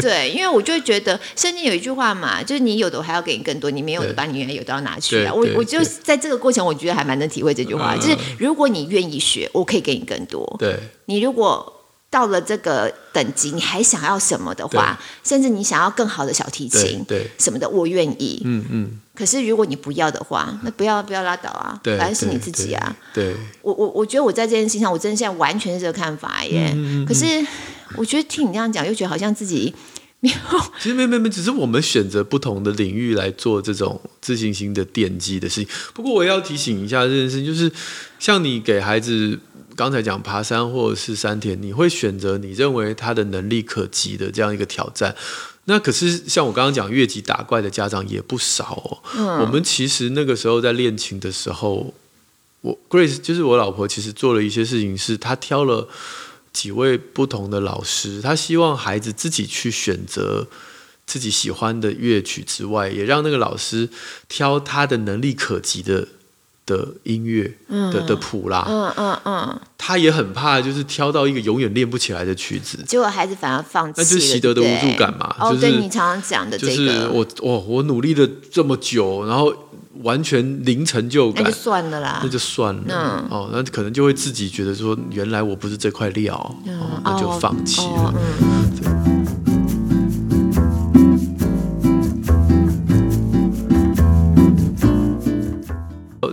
对，因为我就会觉得圣经有一句话嘛，就是你有的我还要给你更多，你没有的把你原来有的要拿去啊。我我就在这个过程，我觉得还蛮能体会这句话，就是如果你愿意学，我可以给你更多。对，你如果。到了这个等级，你还想要什么的话，甚至你想要更好的小提琴，对什么的，我愿意。嗯嗯。可是如果你不要的话，那不要不要拉倒啊，反正是你自己啊。对。我我我觉得我在这件事情上，我真的现在完全是这个看法耶。可是我觉得听你这样讲，又觉得好像自己没有。(laughs) 其实没没没，只是我们选择不同的领域来做这种自信心的奠基的事情。不过我也要提醒一下这件事情，就是像你给孩子。刚才讲爬山或者是山田，你会选择你认为他的能力可及的这样一个挑战。那可是像我刚刚讲越级打怪的家长也不少哦。嗯。我们其实那个时候在练琴的时候，我 Grace 就是我老婆，其实做了一些事情，是她挑了几位不同的老师，她希望孩子自己去选择自己喜欢的乐曲之外，也让那个老师挑他的能力可及的。的音乐的的谱啦，嗯嗯嗯，他也很怕，就是挑到一个永远练不起来的曲子，结果孩子反而放弃，那就是习得的无助感嘛。哦，对你常常讲的这个，就是我我我努力了这么久，然后完全零成就感，那就算了啦，那就算了。嗯，哦，那可能就会自己觉得说，原来我不是这块料，哦，那就放弃了。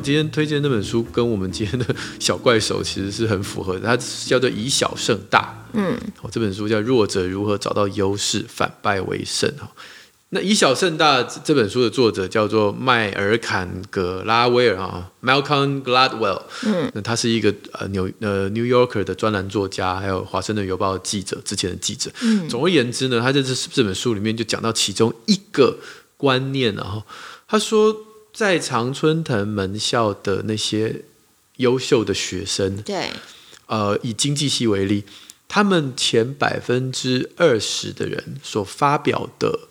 今天推荐那本书跟我们今天的小怪手其实是很符合的，它叫做以小胜大。嗯，哦，这本书叫《弱者如何找到优势，反败为胜》哈。那以小胜大这本书的作者叫做迈尔坎格拉威尔啊，Malcolm Gladwell。嗯，那他是一个呃纽呃 New Yorker 的专栏作家，还有华盛顿邮报的记者，之前的记者。嗯，总而言之呢，他在这这本书里面就讲到其中一个观念，然后他说。在常春藤门校的那些优秀的学生，对，呃，以经济系为例，他们前百分之二十的人所发表的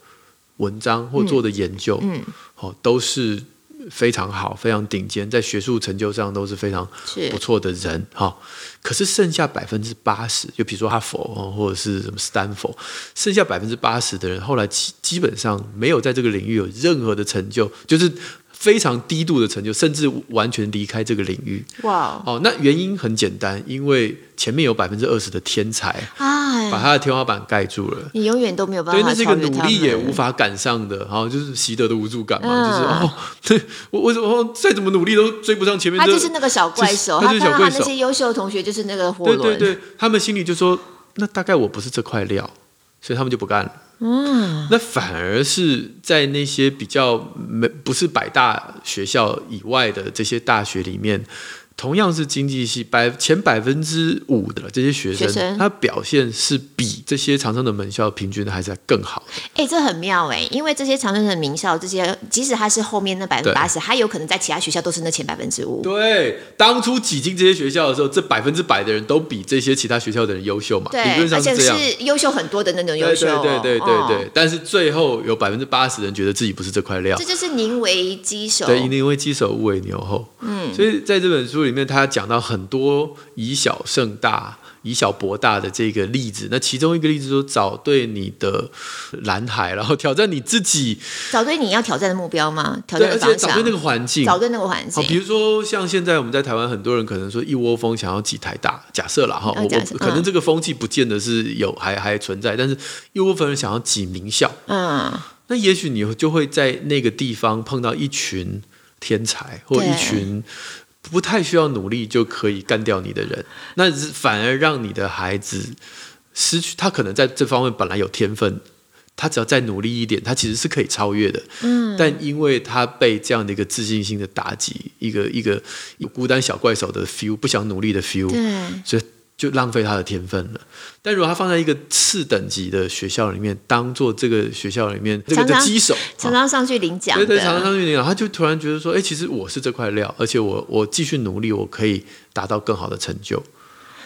文章或做的研究，嗯，哦，都是非常好、非常顶尖，在学术成就上都是非常不错的人，哈。可是剩下百分之八十，就比如说哈佛或者是什么斯坦福，剩下百分之八十的人，后来基基本上没有在这个领域有任何的成就，就是。非常低度的成就，甚至完全离开这个领域。哇！哦，那原因很简单，因为前面有百分之二十的天才，啊，把他的天花板盖住了。你永远都没有办法。对，那是一个努力也无法赶上的，然后就是习得的无助感嘛，嗯、就是哦，(laughs) 对我为什么再怎么努力都追不上前面？他就是那个小怪兽，他就是小怪兽。他那些优秀的同学就是那个火轮。对对对，他们心里就说，那大概我不是这块料，所以他们就不干了。嗯，那反而是在那些比较没不是百大学校以外的这些大学里面。同样是经济系百前百分之五的这些学生，学生，他表现是比这些常春的门校平均的还是更好的。哎、欸，这很妙哎，因为这些常春的名校，这些即使他是后面那百分之八十，他有可能在其他学校都是那前百分之五。对，当初挤进这些学校的时候，这百分之百的人都比这些其他学校的人优秀嘛？对，理论上是这样，而且是优秀很多的那种优秀、哦。对对对对对，对、哦。但是最后有百分之八十人觉得自己不是这块料。这就是宁为鸡首。对，宁为鸡首，勿为牛后。嗯，所以在这本书里面，他讲到。很多以小胜大、以小博大的这个例子，那其中一个例子说，找对你的蓝海，然后挑战你自己，找对你要挑战的目标吗？挑战的方向，而且找对那个环境，找对那个环境。好，比如说像现在我们在台湾，很多人可能说一窝蜂想要挤台大，假设了哈，我可能这个风气不见得是有还还存在，但是一窝蜂人想要挤名校，嗯，那也许你就会在那个地方碰到一群天才或一群。不太需要努力就可以干掉你的人，那反而让你的孩子失去他可能在这方面本来有天分，他只要再努力一点，他其实是可以超越的。嗯，但因为他被这样的一个自信心的打击，一个一个孤单小怪兽的 feel，不想努力的 feel，对，所以。就浪费他的天分了。但如果他放在一个次等级的学校里面，当做这个学校里面这个的机手，常常上去领奖，对对，常常上去领奖，他就突然觉得说，哎，其实我是这块料，而且我我继续努力，我可以达到更好的成就。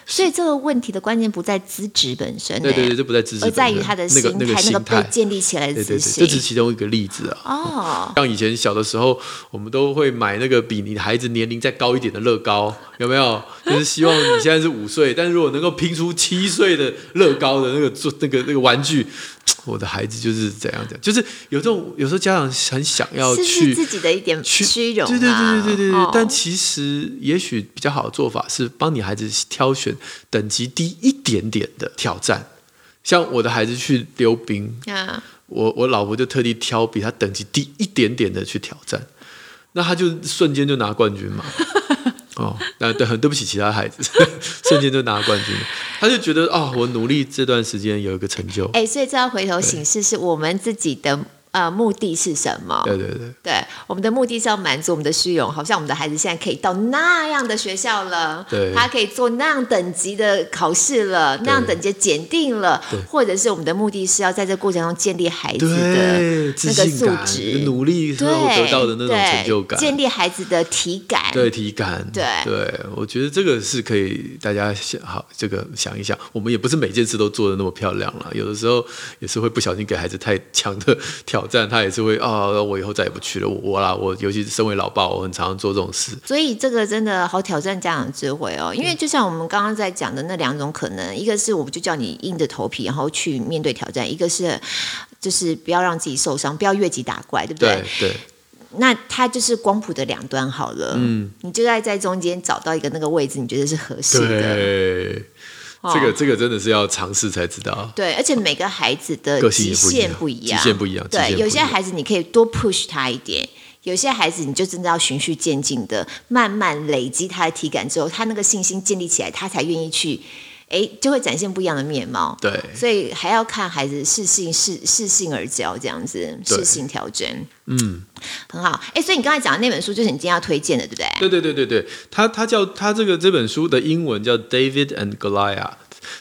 所以这个问题的关键不在资质本身，对对对，这不在资质，而在于他的心态，那个那个被建立起来的自信。对对对，这是其中一个例子啊。哦，像以前小的时候，我们都会买那个比你的孩子年龄再高一点的乐高，有没有？就是希望你现在是五岁，但是如果能够拼出七岁的乐高的那个做那个那个玩具。(tsk) 我的孩子就是怎样的，就是有这种有时候家长很想要去自己的一点虚荣、啊，对对对对对对、哦。但其实也许比较好的做法是帮你孩子挑选等级低一点点的挑战。像我的孩子去溜冰，啊、我我老婆就特地挑比他等级低一点点的去挑战，那他就瞬间就拿冠军嘛。哦，那对，很对不起其他孩子，(laughs) 瞬间就拿冠军了。他就觉得哦，我努力这段时间有一个成就。哎、欸，所以这要回头醒视是我们自己的。呃，目的是什么？对对对，对，我们的目的是要满足我们的虚荣，好像我们的孩子现在可以到那样的学校了，对，他可以做那样等级的考试了，那样等级检定了，或者是我们的目的是要在这个过程中建立孩子的那个素质，努力之后得到的那种成就感，建立孩子的体感，对体感，对。对，我觉得这个是可以大家想好这个想一想，我们也不是每件事都做的那么漂亮了，有的时候也是会不小心给孩子太强的挑。(laughs) 挑战他也是会啊、哦，我以后再也不去了。我，我啦，我尤其是身为老爸，我很常常做这种事。所以这个真的好挑战家长智慧哦。因为就像我们刚刚在讲的那两种可能，一个是我们就叫你硬着头皮然后去面对挑战，一个是就是不要让自己受伤，不要越级打怪，对不对？对。对那他就是光谱的两端好了。嗯。你就在在中间找到一个那个位置，你觉得是合适的。对。这个这个真的是要尝试才知道。对，而且每个孩子的极限不一样，极限不一样。对，有些孩子你可以多 push 他一点，有些孩子你就真的要循序渐进的，慢慢累积他的体感之后，他那个信心建立起来，他才愿意去，哎，就会展现不一样的面貌。对，所以还要看孩子适性适适性而教，这样子适性调整。嗯，很好。哎，所以你刚才讲的那本书就是你今天要推荐的，对不对？对对对对对，他他叫他这个这本书的英文叫 David and Goliath，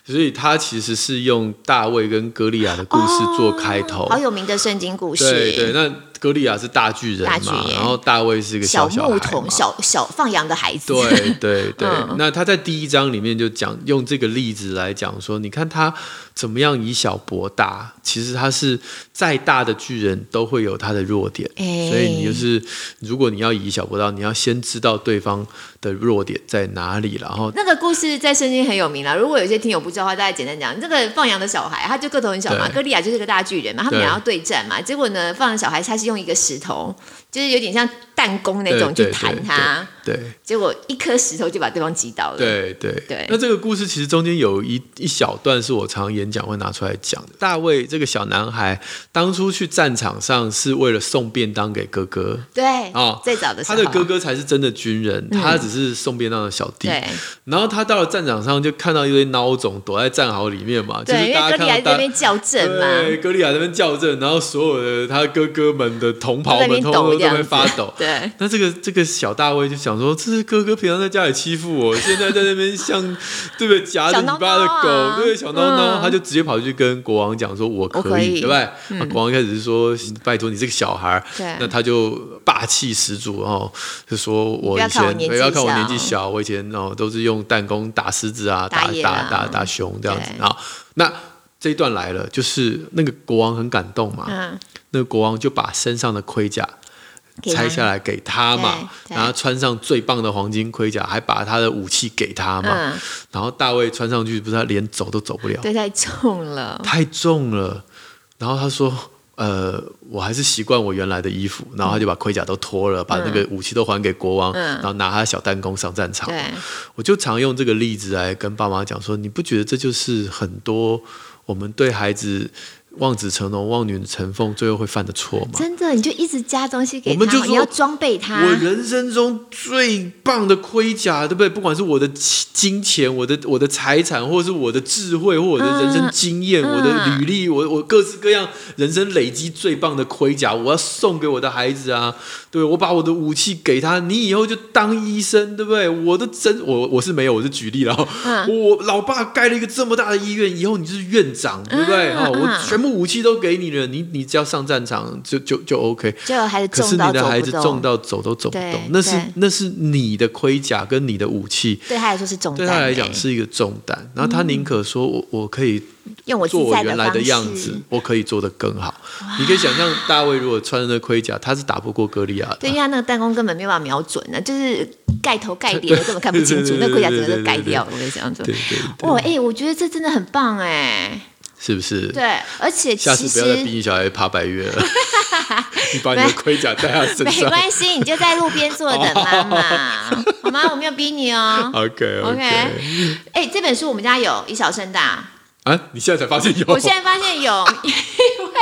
所以他其实是用大卫跟歌利亚的故事做开头，哦，好有名的圣经故事。对对，那。歌利亚是大巨人嘛，然后大卫是一个小小，小牧童，小小放羊的孩子。对对 (laughs) 对、嗯，那他在第一章里面就讲用这个例子来讲说，你看他怎么样以小博大，其实他是再大的巨人都会有他的弱点，欸、所以你就是如果你要以小博大，你要先知道对方的弱点在哪里，然后那个故事在圣经很有名了。如果有些听友不知道的话，大家简单讲，这个放羊的小孩他就个头很小嘛，歌利亚就是个大巨人嘛，他们俩要对战嘛，结果呢，放羊小孩他是。用一个石头，就是有点像弹弓那种去弹他，对，结果一颗石头就把对方击倒了。对对对。那这个故事其实中间有一一小段是我常常演讲会拿出来讲的。大卫这个小男孩当初去战场上是为了送便当给哥哥，对哦，最早的时候他的哥哥才是真的军人，嗯、他只是送便当的小弟。对。然后他到了战场上就看到一堆孬种躲在战壕里面嘛，对，就是大家看因为歌利亚在那边叫阵嘛，对，哥利亚在那边校正，然后所有的他哥哥们的同袍们通通都在那边发抖，对。那这个这个小大卫就想说，这是哥哥平常在家里欺负我，现在在那边像 (laughs) 对不对夹着尾巴的狗，啊、对小孬孬、嗯，他就直接跑去跟国王讲说，我可以，对不对？嗯、国王一开始是说，拜托你这个小孩，那他就霸气十足哦，就说我以前不要看我年纪小，我以前哦都是用弹弓打狮子啊，打打打打熊这样子啊。那这一段来了，就是那个国王很感动嘛，嗯、那个国王就把身上的盔甲。拆下来给他嘛，然后穿上最棒的黄金盔甲，还把他的武器给他嘛。嗯、然后大卫穿上去，不是他连走都走不了，对，太重了，太重了。然后他说：“呃，我还是习惯我原来的衣服。”然后他就把盔甲都脱了，嗯、把那个武器都还给国王，嗯、然后拿他的小弹弓上战场。我就常用这个例子来跟爸妈讲说：“你不觉得这就是很多我们对孩子？”望子成龙、望女成凤，最后会犯的错吗？真的，你就一直加东西给他，我们就你要装备他。我人生中最棒的盔甲，对不对？不管是我的金钱、我的我的财产，或者是我的智慧，或我的人生经验、嗯、我的履历，我我各式各样人生累积最棒的盔甲，我要送给我的孩子啊！对，我把我的武器给他，你以后就当医生，对不对？我的真我我是没有，我是举例了。嗯、我老爸盖了一个这么大的医院，以后你就是院长，对不对？啊、嗯，我全部。武器都给你了，你你只要上战场就就就 OK。就孩子可是你的孩子重到走都走不动，那是那是你的盔甲跟你的武器，对他来说是重担，对他来讲是一个重担。然后他宁可说我我可以用我做我原来的样子，我可以做得更好。你可以想象大卫如果穿着那盔甲，他是打不过歌利亚的。对，因为他那个弹弓根本没有办法瞄准呢，就是盖头盖脸的根本看不清楚，(laughs) 那盔甲整个都盖掉了。我跟你讲，对对对，哇，哎，我觉得这真的很棒哎。是不是？对，而且下次不要再逼你小孩爬百岳了。(laughs) 你把你的盔甲戴在身上。没关系，你就在路边坐等妈 (laughs) 妈，好吗？我没有逼你哦。OK OK。哎，这本书我们家有以小胜大。啊，你现在才发现有？我现在发现有，(laughs) 因为。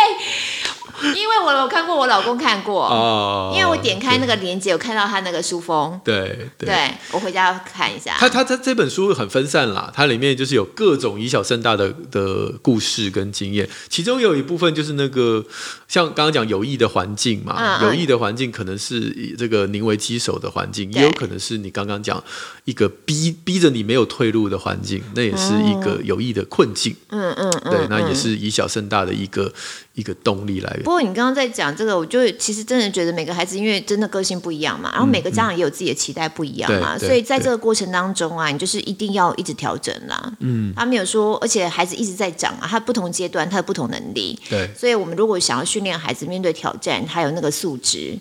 因为我有看过，我老公看过哦。因为我点开那个链接，有看到他那个书封。对对，对，我回家要看一下。他他他这本书很分散啦，它里面就是有各种以小胜大的的故事跟经验，其中有一部分就是那个像刚刚讲有益的环境嘛，嗯嗯，有益的环境可能是以这个宁为鸡首的环境，也有可能是你刚刚讲一个逼逼着你没有退路的环境，那也是一个有益的困境。嗯嗯，嗯，对，那也是以小胜大的一个。一个动力来源。不过你刚刚在讲这个，我就其实真的觉得每个孩子因为真的个性不一样嘛，然后每个家长也有自己的期待不一样嘛，所以在这个过程当中啊，你就是一定要一直调整啦。嗯，他没有说，而且孩子一直在长啊，他不同阶段他的不同能力。对，所以我们如果想要训练孩子面对挑战，还有那个素质，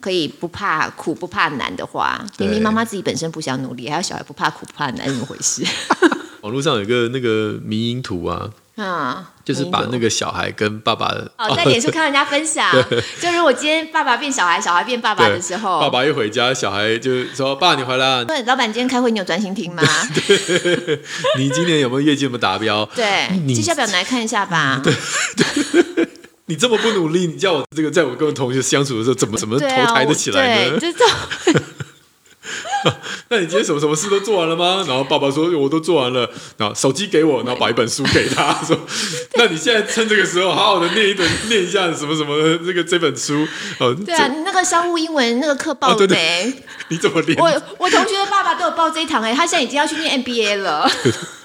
可以不怕苦不怕难的话，明明妈妈自己本身不想努力，还有小孩不怕苦不怕难，怎么回事？(laughs) 网络上有个那个迷因图啊。嗯，就是把那个小孩跟爸爸哦，在脸书看人家分享，(laughs) 就如果今天爸爸变小孩，小孩变爸爸的时候，爸爸一回家，小孩就说：“爸，你回来了。” (laughs) 对，老板今天开会，你有专心听吗？对，你今年有没有业绩有没有达标？对，绩效表来看一下吧。对，你这么不努力，你叫我这个在我跟我同学相处的时候，怎么怎么投胎得起来呢？(laughs) 那你今天什么什么事都做完了吗？然后爸爸说我都做完了，然后手机给我，然后把一本书给他说，(laughs) 那你现在趁这个时候好好的念一本，念一下什么什么这个这本书哦。对啊，你那个商务英文那个课报了没？你怎么念？我我同学的爸爸都有报这一堂哎，他现在已经要去念 MBA 了。(laughs)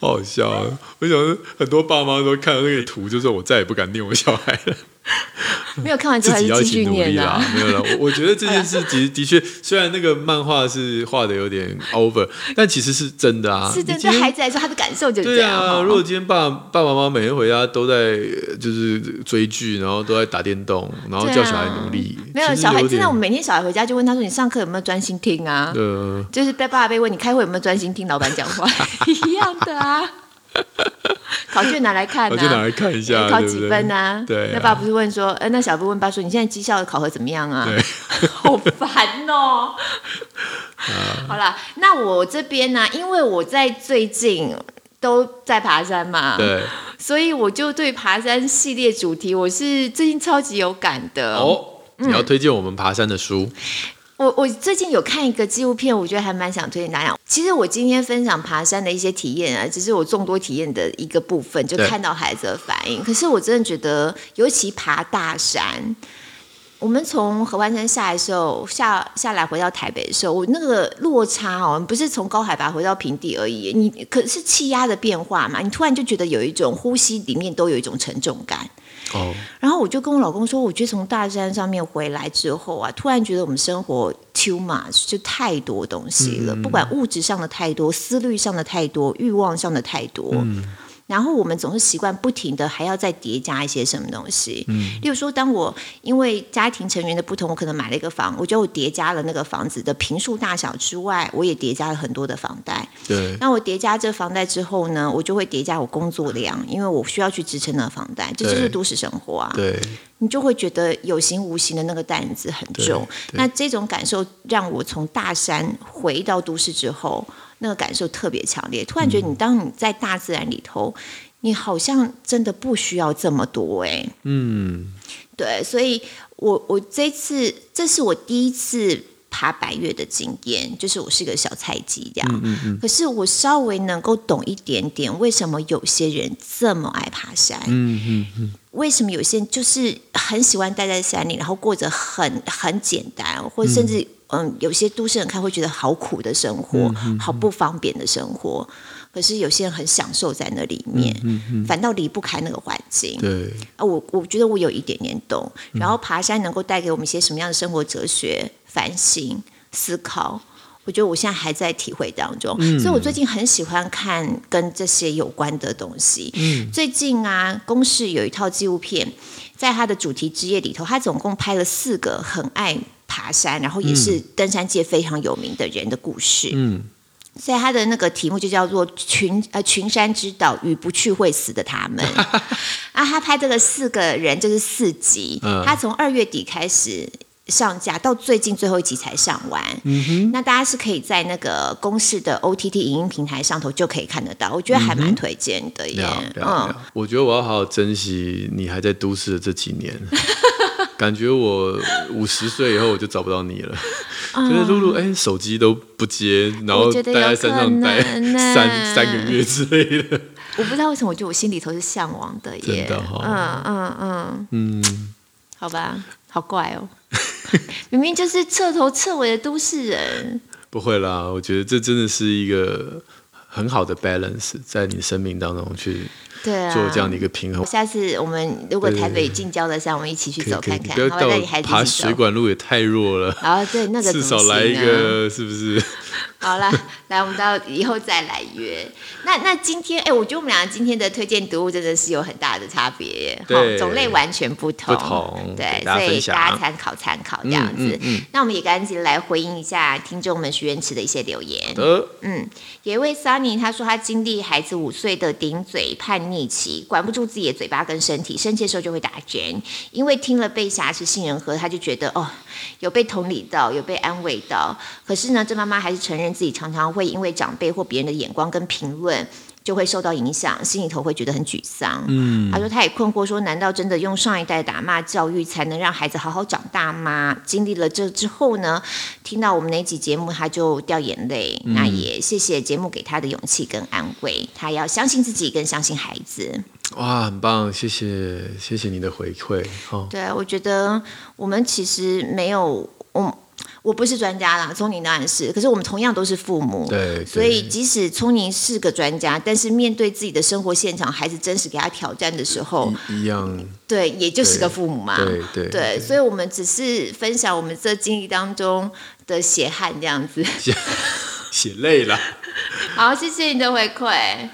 好好笑啊！我想很多爸妈都看到那个图，就说我再也不敢念我小孩了。(laughs) 没有看完之后还是继续念啊？没有了。我我觉得这件事其实的确，(laughs) 虽然那个漫画是画的有点 over，但其实是真的啊。是真的，对孩子来说，他的感受就是这样。对啊，如果今天爸爸爸妈妈每天回家都在就是追剧，然后都在打电动，然后叫小孩努力，啊、没有小孩。现在我们每天小孩回家就问他说：“你上课有没有专心听啊？”对，就是被爸爸被问你开会有没有专心听老板讲话 (laughs) 一样的啊。(laughs) 考卷拿来看，考卷拿来看一下，考几分呢？对，那爸不是问说，呃，那小布问爸说，你现在绩效的考核怎么样啊？对，(laughs) 好烦哦。(laughs) 好了，那我这边呢，因为我在最近都在爬山嘛，对，所以我就对爬山系列主题，我是最近超级有感的。哦，你要推荐我们爬山的书？我我最近有看一个纪录片，我觉得还蛮想推荐大家。其实我今天分享爬山的一些体验啊，只是我众多体验的一个部分，就看到孩子的反应。可是我真的觉得，尤其爬大山，我们从合欢山下来的时候，下下来回到台北的时候，我那个落差哦，不是从高海拔回到平地而已，你可是气压的变化嘛，你突然就觉得有一种呼吸里面都有一种沉重感。哦，然后我就跟我老公说，我觉得从大山上面回来之后啊，突然觉得我们生活 too much，就太多东西了，嗯、不管物质上的太多，思虑上的太多，欲望上的太多。嗯然后我们总是习惯不停的还要再叠加一些什么东西，嗯，例如说，当我因为家庭成员的不同，我可能买了一个房，我就叠加了那个房子的平数大小之外，我也叠加了很多的房贷。对，那我叠加这房贷之后呢，我就会叠加我工作量，因为我需要去支撑那个房贷，这就是都市生活啊。对，你就会觉得有形无形的那个担子很重。那这种感受让我从大山回到都市之后。那个感受特别强烈，突然觉得你当你在大自然里头，嗯、你好像真的不需要这么多哎。嗯，对，所以我我这次这是我第一次爬百岳的经验，就是我是个小菜鸡这样。嗯嗯嗯。可是我稍微能够懂一点点，为什么有些人这么爱爬山？嗯嗯嗯。为什么有些人就是很喜欢待在山里，然后过着很很简单，或甚至、嗯。嗯，有些都市人看会觉得好苦的生活，嗯嗯嗯、好不方便的生活。可是有些人很享受在那里面，反倒离不开那个环境。对啊，我我觉得我有一点点懂。然后爬山能够带给我们一些什么样的生活哲学、反省、思考？我觉得我现在还在体会当中。嗯、所以我最近很喜欢看跟这些有关的东西。嗯、最近啊，公视有一套纪录片，在它的主题之夜里头，它总共拍了四个很爱。爬山，然后也是登山界非常有名的人的故事。嗯，所以他的那个题目就叫做群呃群山之岛与不去会死的他们。(laughs) 啊，他拍这个四个人就是四集，嗯、他从二月底开始上架，到最近最后一集才上完。嗯哼，那大家是可以在那个公式的 OTT 影音平台上头就可以看得到，我觉得还蛮推荐的耶。嗯，我觉得我要好好珍惜你还在都市的这几年。(laughs) 感觉我五十岁以后我就找不到你了，(laughs) 就是露露哎，手机都不接，然后待在山上待三三个月之类的。(laughs) 我不知道为什么，我觉得我心里头是向往的耶。真的哈，嗯嗯嗯。嗯，好吧，好怪哦，(laughs) 明明就是彻头彻尾的都市人。不会啦，我觉得这真的是一个很好的 balance，在你生命当中去。做这样的一个平衡。下次我们如果台北近郊的山，我们一起去走看看。不要带我爬水管路也太弱了。然后对那个至少来一个，是不是？(laughs) 好了，来，我们到以后再来约。那那今天，哎，我觉得我们俩今天的推荐读物真的是有很大的差别，对，种类完全不同。不同，对，所以大家参考参考这样子。嗯，那我们也赶紧来回应一下听众们许愿池的一些留言。嗯，有一位 Sunny 他说他经历孩子五岁的顶嘴叛逆期，管不住自己的嘴巴跟身体，生气的时候就会打拳。因为听了被挟持杏仁核，他就觉得哦，有被同理到，有被安慰到。可是呢，这妈妈还是承认。自己常常会因为长辈或别人的眼光跟评论，就会受到影响，心里头会觉得很沮丧。嗯，他说他也困惑，说难道真的用上一代打骂教育才能让孩子好好长大吗？经历了这之后呢，听到我们那集节目，他就掉眼泪。嗯、那也谢谢节目给他的勇气跟安慰，他要相信自己，跟相信孩子。哇，很棒，谢谢谢谢你的回馈。哦，对，我觉得我们其实没有我。我不是专家啦，聪宁当然是。可是我们同样都是父母，对，所以即使聪宁是个专家，但是面对自己的生活现场，孩子真实给他挑战的时候，一样，对，也就是个父母嘛，对对对，对，所以我们只是分享我们这经历当中的血汗这样子，血 (laughs) 累了。好，谢谢你的回馈。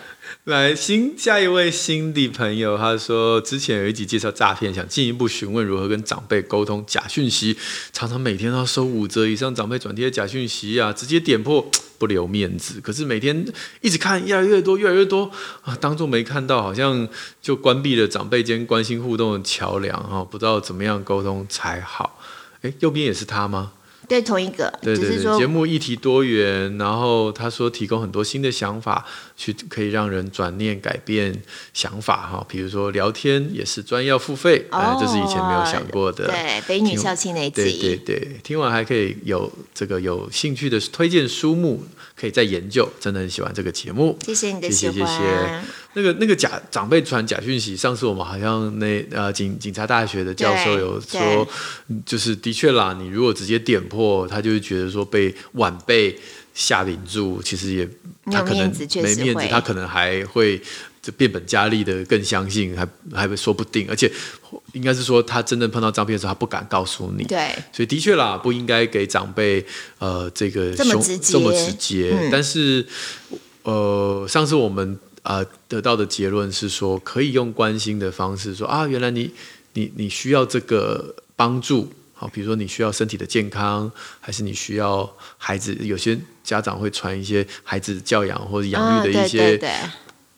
来，新下一位新的朋友，他说之前有一集介绍诈骗，想进一步询问如何跟长辈沟通假讯息，常常每天都要收五折以上长辈转贴的假讯息啊，直接点破 (laughs) 不留面子。可是每天一直看，越来越多，越来越多啊，当作没看到，好像就关闭了长辈间关心互动的桥梁哈，不知道怎么样沟通才好。诶，右边也是他吗？对，同一个，对对对，节目议题多元，然后他说提供很多新的想法，去可以让人转念改变想法哈。比如说聊天也是专要付费，哎、哦，这是以前没有想过的。对，北女校庆那集，对对对，听完还可以有这个有兴趣的推荐书目。可以再研究，真的很喜欢这个节目。谢谢你的喜欢。谢谢谢谢。那个那个假长辈传假讯息，上次我们好像那呃警警察大学的教授有说，就是的确啦，你如果直接点破，他就会觉得说被晚辈下领住，其实也他可能没面子，没面子他可能还会。就变本加厉的更相信，还还说不定，而且应该是说他真正碰到诈骗的时候，他不敢告诉你。对，所以的确啦，不应该给长辈呃这个这么直接。这么直接。嗯、但是呃，上次我们呃得到的结论是说，可以用关心的方式说啊，原来你你你需要这个帮助，好，比如说你需要身体的健康，还是你需要孩子？有些家长会传一些孩子教养或者养育的一些。啊对对对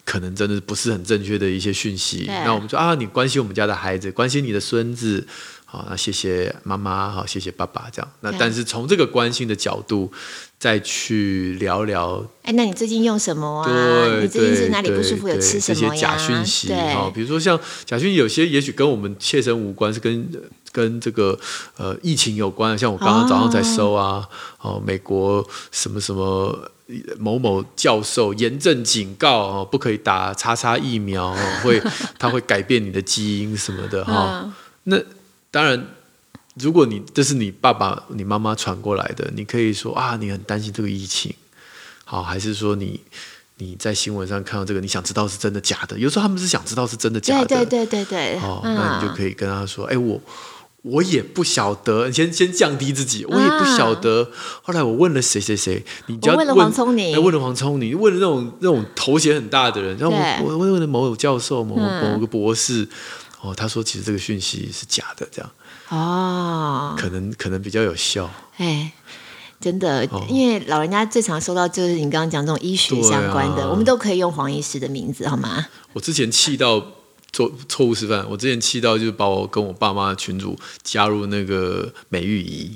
可能真的不是很正确的一些讯息，那我们说啊，你关心我们家的孩子，关心你的孙子，好，那谢谢妈妈，好，谢谢爸爸，这样。那但是从这个关心的角度再去聊聊，哎，那你最近用什么啊？对，你最近是哪里不舒服？有吃什么呀？这些假讯息，哈，比如说像假讯息，有些也许跟我们切身无关，是跟跟这个呃疫情有关。像我刚刚早上在搜啊，哦，美国什么什么。某某教授严正警告哦，不可以打叉叉疫苗，会它会改变你的基因什么的哈。(laughs) 嗯、那当然，如果你这是你爸爸、你妈妈传过来的，你可以说啊，你很担心这个疫情，好，还是说你你在新闻上看到这个，你想知道是真的假的？有时候他们是想知道是真的假的，对对对对对。哦，那你就可以跟他说，哎、嗯，我。我也不晓得，你先先降低自己。我也不晓得。啊、后来我问了谁谁谁，你就要问，问了黄聪宁，问了黄聪宁，问了那种那种头衔很大的人。然后我我问了某某教授，某某个博士，嗯、哦，他说其实这个讯息是假的，这样。哦，可能可能比较有效。哎，真的，哦、因为老人家最常收到就是你刚刚讲这种医学相关的，啊、我们都可以用黄医师的名字，好吗？我之前气到。做错误示范，我之前气到就是把我跟我爸妈的群主加入那个美玉仪，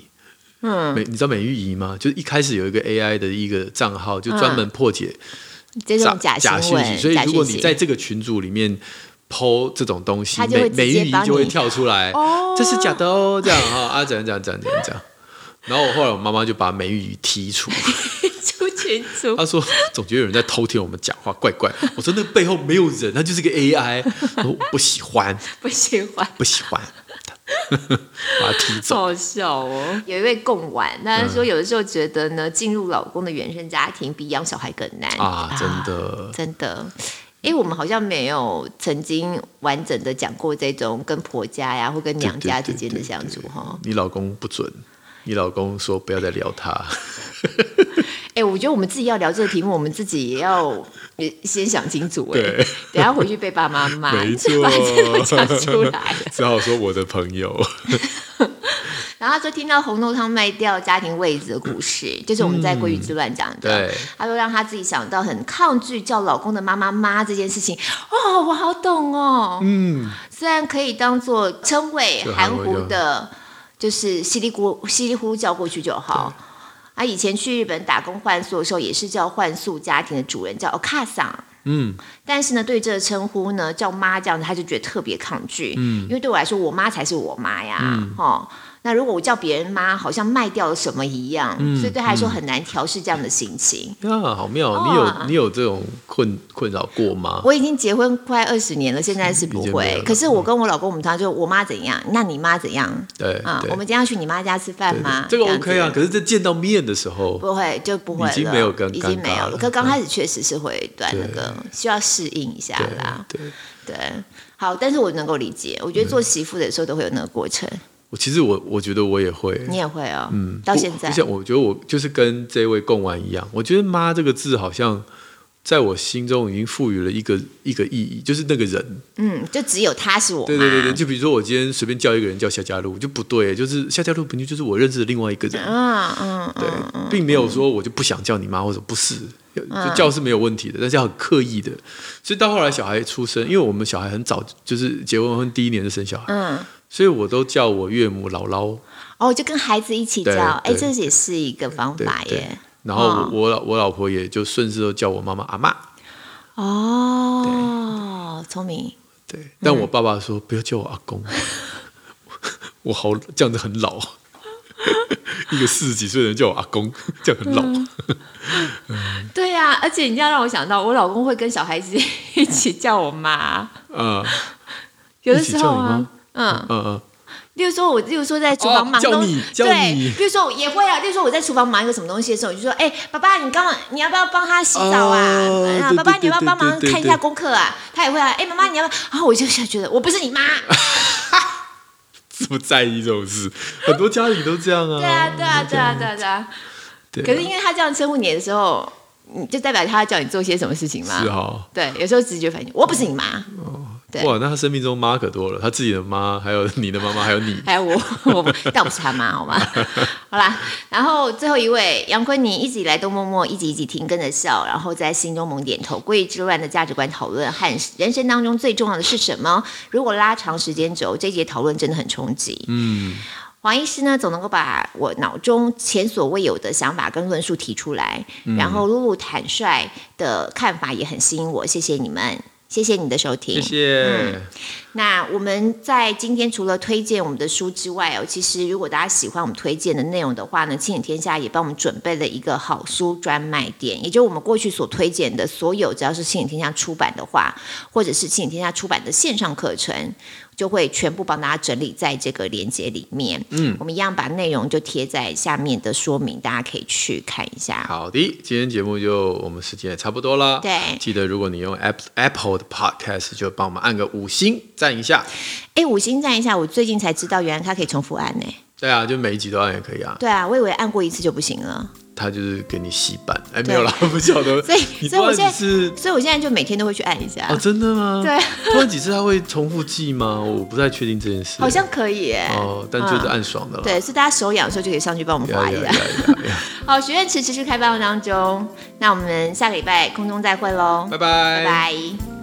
嗯，美你知道美玉仪吗？就是一开始有一个 AI 的一个账号，就专门破解这种假假讯息，所以如果你在这个群组里面偷这种东西，美美玉姨就会跳出来，哦，这是假的哦，这样哈啊，怎样怎样怎样怎样，然后我后来我妈妈就把美玉姨剔除。他说：“总觉得有人在偷听我们讲话，怪怪。”我说：“那背后没有人，他就是个 AI。”我不喜欢，不喜欢，不喜欢，把他踢走。好笑哦！有一位贡丸，他说有的时候觉得呢，进入老公的原生家庭比养小孩更难啊！真的，真的。因为我们好像没有曾经完整的讲过这种跟婆家呀或跟娘家之间的相处哈。你老公不准，你老公说不要再聊他。(laughs) 哎、欸，我觉得我们自己要聊这个题目，我们自己也要先想清楚。哎，等下回去被爸妈骂，没错，把这个讲出来，只好说我的朋友。(laughs) 然后他说听到红豆汤卖掉家庭位置的故事，就是我们在《鲑鱼之乱》讲的。嗯、对，他说让他自己想到很抗拒叫老公的妈妈妈这件事情。哦，我好懂哦。嗯，虽然可以当做称谓含糊的，就是稀里咕稀里呼噜叫过去就好。啊，以前去日本打工换宿的时候，也是叫换宿家庭的主人叫お母さん。嗯，但是呢，对这个称呼呢，叫妈这样子，他就觉得特别抗拒。嗯，因为对我来说，我妈才是我妈呀。嗯，哦。 那如果我叫别人妈，好像卖掉了什么一样，嗯、所以对他来说很难调试这样的心情。啊，好妙！你有、哦、你有这种困困扰过吗？我已经结婚快二十年了，现在是不会。可是我跟我老公，我们常常就我妈怎样，那你妈怎样？对啊，我们今天要去你妈家吃饭吗？这个 OK 啊。可是这见到面的时候，不会就不会了，已经没有跟已经没有了。可刚开始确实是会一段那个需要适应一下啦。对对，对，好，但是我能够理解。我觉得做媳妇的时候都会有那个过程。我其实我我觉得我也会，你也会啊、哦，嗯，到现在，像我觉得我就是跟这位贡丸一样，我觉得“妈”这个字好像在我心中已经赋予了一个一个意义，就是那个人，嗯，就只有他是我妈。对对对对，就比如说我今天随便叫一个人叫夏家路就不对，就是夏家路本就就是我认识的另外一个人，嗯嗯，对，并没有说我就不想叫你妈或者不是，就叫是没有问题的，但是要很刻意的。所以到后来小孩出生，因为我们小孩很早就是结婚婚第一年就生小孩，嗯，所以我都叫我岳母姥姥。哦，就跟孩子一起叫，哎，这也是一个方法耶。然后我老我老婆也就顺势都叫我妈妈阿妈。哦，聪明。对，但我爸爸说不要叫我阿公，(laughs) 我好这样子很老。(laughs) 一个四十几岁的人叫我阿公，这样很老。对呀，而且你这样让我想到，我老公会跟小孩子 (laughs) 一起叫我妈。嗯，有的时候啊，嗯嗯嗯。例如说，我例如说在厨房忙东西，对，比如说我也会啊。例如说我在厨房忙一个什么东西的时候，我就说：“哎，爸爸，你刚刚你要不要帮他洗澡啊？爸爸，你要不要帮忙看一下功课啊？”他也会啊。哎，妈妈，你要不要？然后我就想觉得我不是你妈，这么在意这种事，很多家里都这样啊。对啊，对啊，对啊，对啊，对啊。可是因为他这样称呼你的时候，你就代表他要叫你做些什么事情吗？是哈。对，有时候直觉反应，我不是你妈。对哇，那他生命中妈可多了，他自己的妈，还有你的妈妈，还有你，还 (laughs) 有我，我但我不是他妈，好吗？(laughs) 好啦，然后最后一位杨坤你一直以来都默默一集一集听，跟着笑，然后在心中猛点头。国语之乱的价值观讨论和人生当中最重要的是什么？如果拉长时间轴，这节讨论真的很冲击。嗯，黄医师呢，总能够把我脑中前所未有的想法跟论述提出来，嗯、然后露露坦率的看法也很吸引我，谢谢你们。谢谢你的收听，谢谢。嗯，那我们在今天除了推荐我们的书之外哦，其实如果大家喜欢我们推荐的内容的话呢，亲子天下也帮我们准备了一个好书专卖店，也就是我们过去所推荐的所有，只要是亲子天下出版的话，或者是亲子天下出版的线上课程。就会全部帮大家整理在这个链接里面。嗯，我们一样把内容就贴在下面的说明，大家可以去看一下。好的，今天节目就我们时间也差不多了。对，记得如果你用 Apple 的 Podcast，就帮我们按个五星赞一下。哎，五星赞一下，我最近才知道，原来它可以重复按呢。对啊，就每一集都按也可以啊。对啊，我以为按过一次就不行了。他就是给你洗版，哎，没有啦，(laughs) 不晓得。(laughs) 所以，所以我现在是，所以我现在就每天都会去按一下。哦，真的吗？(laughs) 对。突然几次他会重复记吗？我不太确定这件事。好像可以哎。哦，但就是按爽的了。对，是大家手痒的时候就可以上去帮我们划一下。好，学院池持续开放当中，那我们下个礼拜空中再会喽，拜拜，拜拜。